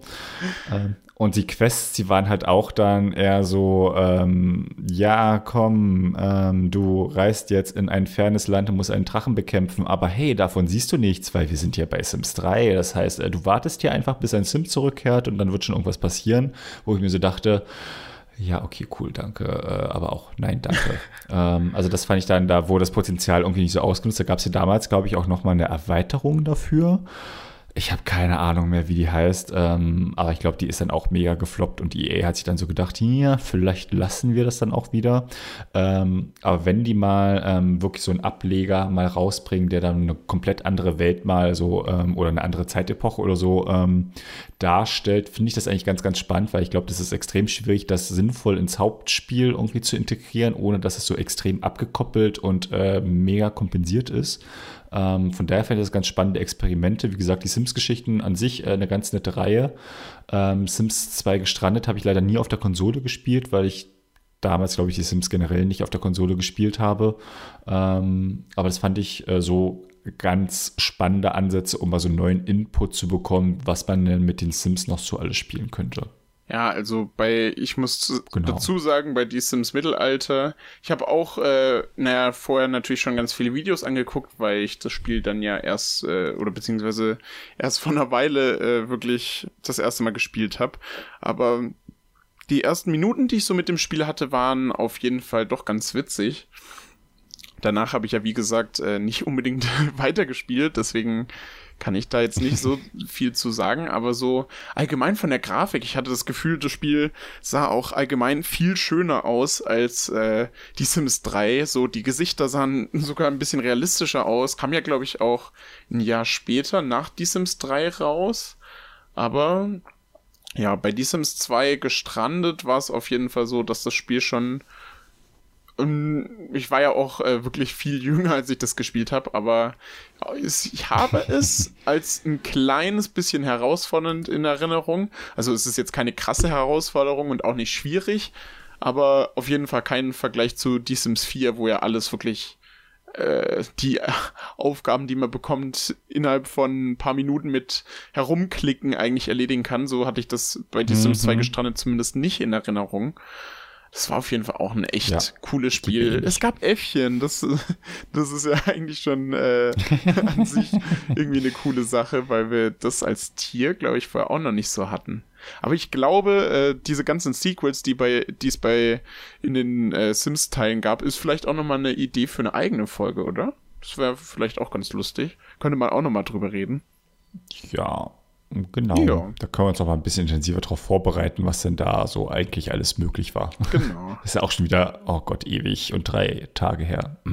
Ähm, und die Quests, die waren halt auch dann eher so, ähm, ja, komm, ähm, du reist jetzt in ein fernes Land und musst einen Drachen bekämpfen, aber hey, davon siehst du nichts, weil wir sind ja bei Sims 3. Das heißt, äh, du wartest hier einfach, bis ein Sim zurückkehrt und dann wird schon irgendwas passieren, wo ich mir so dachte, ja, okay, cool, danke, äh, aber auch nein, danke. ähm, also das fand ich dann, da wo das Potenzial irgendwie nicht so ausgenutzt. Da gab es ja damals, glaube ich, auch noch mal eine Erweiterung dafür. Ich habe keine Ahnung mehr, wie die heißt, ähm, aber ich glaube, die ist dann auch mega gefloppt und die EA hat sich dann so gedacht, ja, vielleicht lassen wir das dann auch wieder. Ähm, aber wenn die mal ähm, wirklich so einen Ableger mal rausbringen, der dann eine komplett andere Welt mal so ähm, oder eine andere Zeitepoche oder so ähm, darstellt, finde ich das eigentlich ganz, ganz spannend, weil ich glaube, das ist extrem schwierig, das sinnvoll ins Hauptspiel irgendwie zu integrieren, ohne dass es so extrem abgekoppelt und äh, mega kompensiert ist. Ähm, von daher fände ich das ganz spannende Experimente. Wie gesagt, die Sims-Geschichten an sich äh, eine ganz nette Reihe. Ähm, Sims 2 gestrandet habe ich leider nie auf der Konsole gespielt, weil ich damals, glaube ich, die Sims generell nicht auf der Konsole gespielt habe. Ähm, aber das fand ich äh, so ganz spannende Ansätze, um mal so einen neuen Input zu bekommen, was man denn mit den Sims noch so alles spielen könnte. Ja, also bei, ich muss genau. dazu sagen, bei Die Sims Mittelalter, ich habe auch, äh, naja, vorher natürlich schon ganz viele Videos angeguckt, weil ich das Spiel dann ja erst, äh, oder beziehungsweise erst vor einer Weile äh, wirklich das erste Mal gespielt habe. Aber die ersten Minuten, die ich so mit dem Spiel hatte, waren auf jeden Fall doch ganz witzig. Danach habe ich ja, wie gesagt, äh, nicht unbedingt weitergespielt, deswegen kann ich da jetzt nicht so viel zu sagen, aber so allgemein von der Grafik, ich hatte das Gefühl, das Spiel sah auch allgemein viel schöner aus als äh, die Sims 3. So die Gesichter sahen sogar ein bisschen realistischer aus. Kam ja, glaube ich, auch ein Jahr später nach die Sims 3 raus. Aber ja, bei die Sims 2 gestrandet war es auf jeden Fall so, dass das Spiel schon ich war ja auch äh, wirklich viel jünger, als ich das gespielt habe, aber ich habe es als ein kleines bisschen herausfordernd in Erinnerung. Also es ist jetzt keine krasse Herausforderung und auch nicht schwierig, aber auf jeden Fall kein Vergleich zu The Sims 4, wo ja alles wirklich äh, die Aufgaben, die man bekommt, innerhalb von ein paar Minuten mit herumklicken eigentlich erledigen kann. So hatte ich das bei The Sims mhm. 2 gestrandet zumindest nicht in Erinnerung. Das war auf jeden Fall auch ein echt ja, cooles Spiel. Es gab Äffchen, das, das ist ja eigentlich schon äh, an sich irgendwie eine coole Sache, weil wir das als Tier, glaube ich, vorher auch noch nicht so hatten. Aber ich glaube, äh, diese ganzen Sequels, die bei, es bei in den äh, Sims-Teilen gab, ist vielleicht auch nochmal eine Idee für eine eigene Folge, oder? Das wäre vielleicht auch ganz lustig. Könnte man auch nochmal drüber reden. Ja, Genau, ja. da können wir uns noch mal ein bisschen intensiver darauf vorbereiten, was denn da so eigentlich alles möglich war. Genau. ist ja auch schon wieder, oh Gott, ewig und drei Tage her.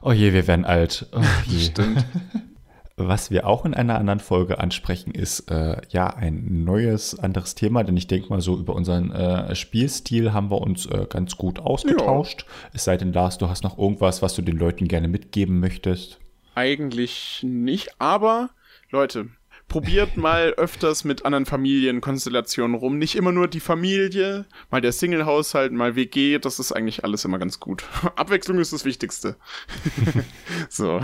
Oh je, wir werden alt. Oh je. Stimmt. Was wir auch in einer anderen Folge ansprechen, ist äh, ja ein neues, anderes Thema, denn ich denke mal so über unseren äh, Spielstil haben wir uns äh, ganz gut ausgetauscht. Ja. Es sei denn, Lars, du hast noch irgendwas, was du den Leuten gerne mitgeben möchtest. Eigentlich nicht, aber Leute, probiert mal öfters mit anderen Familienkonstellationen rum. Nicht immer nur die Familie, mal der Single-Haushalt, mal WG, das ist eigentlich alles immer ganz gut. Abwechslung ist das Wichtigste. so.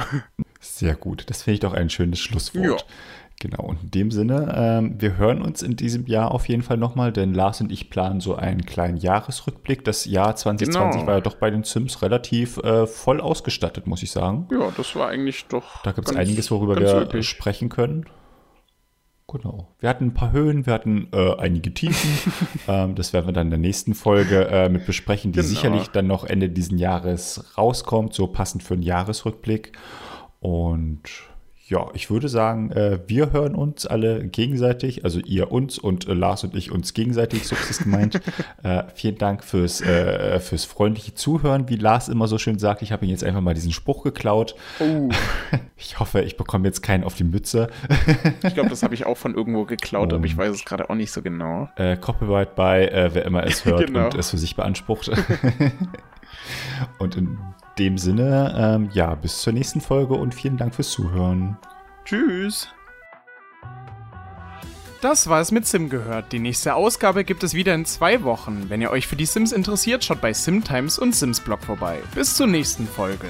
Sehr gut. Das finde ich doch ein schönes Schlusswort. Ja. Genau, und in dem Sinne, ähm, wir hören uns in diesem Jahr auf jeden Fall nochmal, denn Lars und ich planen so einen kleinen Jahresrückblick. Das Jahr 2020 genau. war ja doch bei den Sims relativ äh, voll ausgestattet, muss ich sagen. Ja, das war eigentlich doch. Da gibt es einiges, worüber wir üppig. sprechen können. Genau. Wir hatten ein paar Höhen, wir hatten äh, einige Tiefen. ähm, das werden wir dann in der nächsten Folge äh, mit besprechen, die genau. sicherlich dann noch Ende dieses Jahres rauskommt, so passend für einen Jahresrückblick. Und ja, ich würde sagen, äh, wir hören uns alle gegenseitig, also ihr uns und äh, Lars und ich uns gegenseitig, so ist es gemeint. äh, vielen Dank fürs, äh, fürs freundliche Zuhören, wie Lars immer so schön sagt. Ich habe ihn jetzt einfach mal diesen Spruch geklaut. Oh. Ich hoffe, ich bekomme jetzt keinen auf die Mütze. ich glaube, das habe ich auch von irgendwo geklaut, um, aber ich weiß es gerade auch nicht so genau. Äh, Copyright bei, äh, wer immer es hört genau. und es für sich beansprucht. und in dem Sinne, ähm, ja, bis zur nächsten Folge und vielen Dank fürs Zuhören. Tschüss. Das war es mit Sim gehört. Die nächste Ausgabe gibt es wieder in zwei Wochen. Wenn ihr euch für die Sims interessiert, schaut bei SimTimes und Sims Blog vorbei. Bis zur nächsten Folge.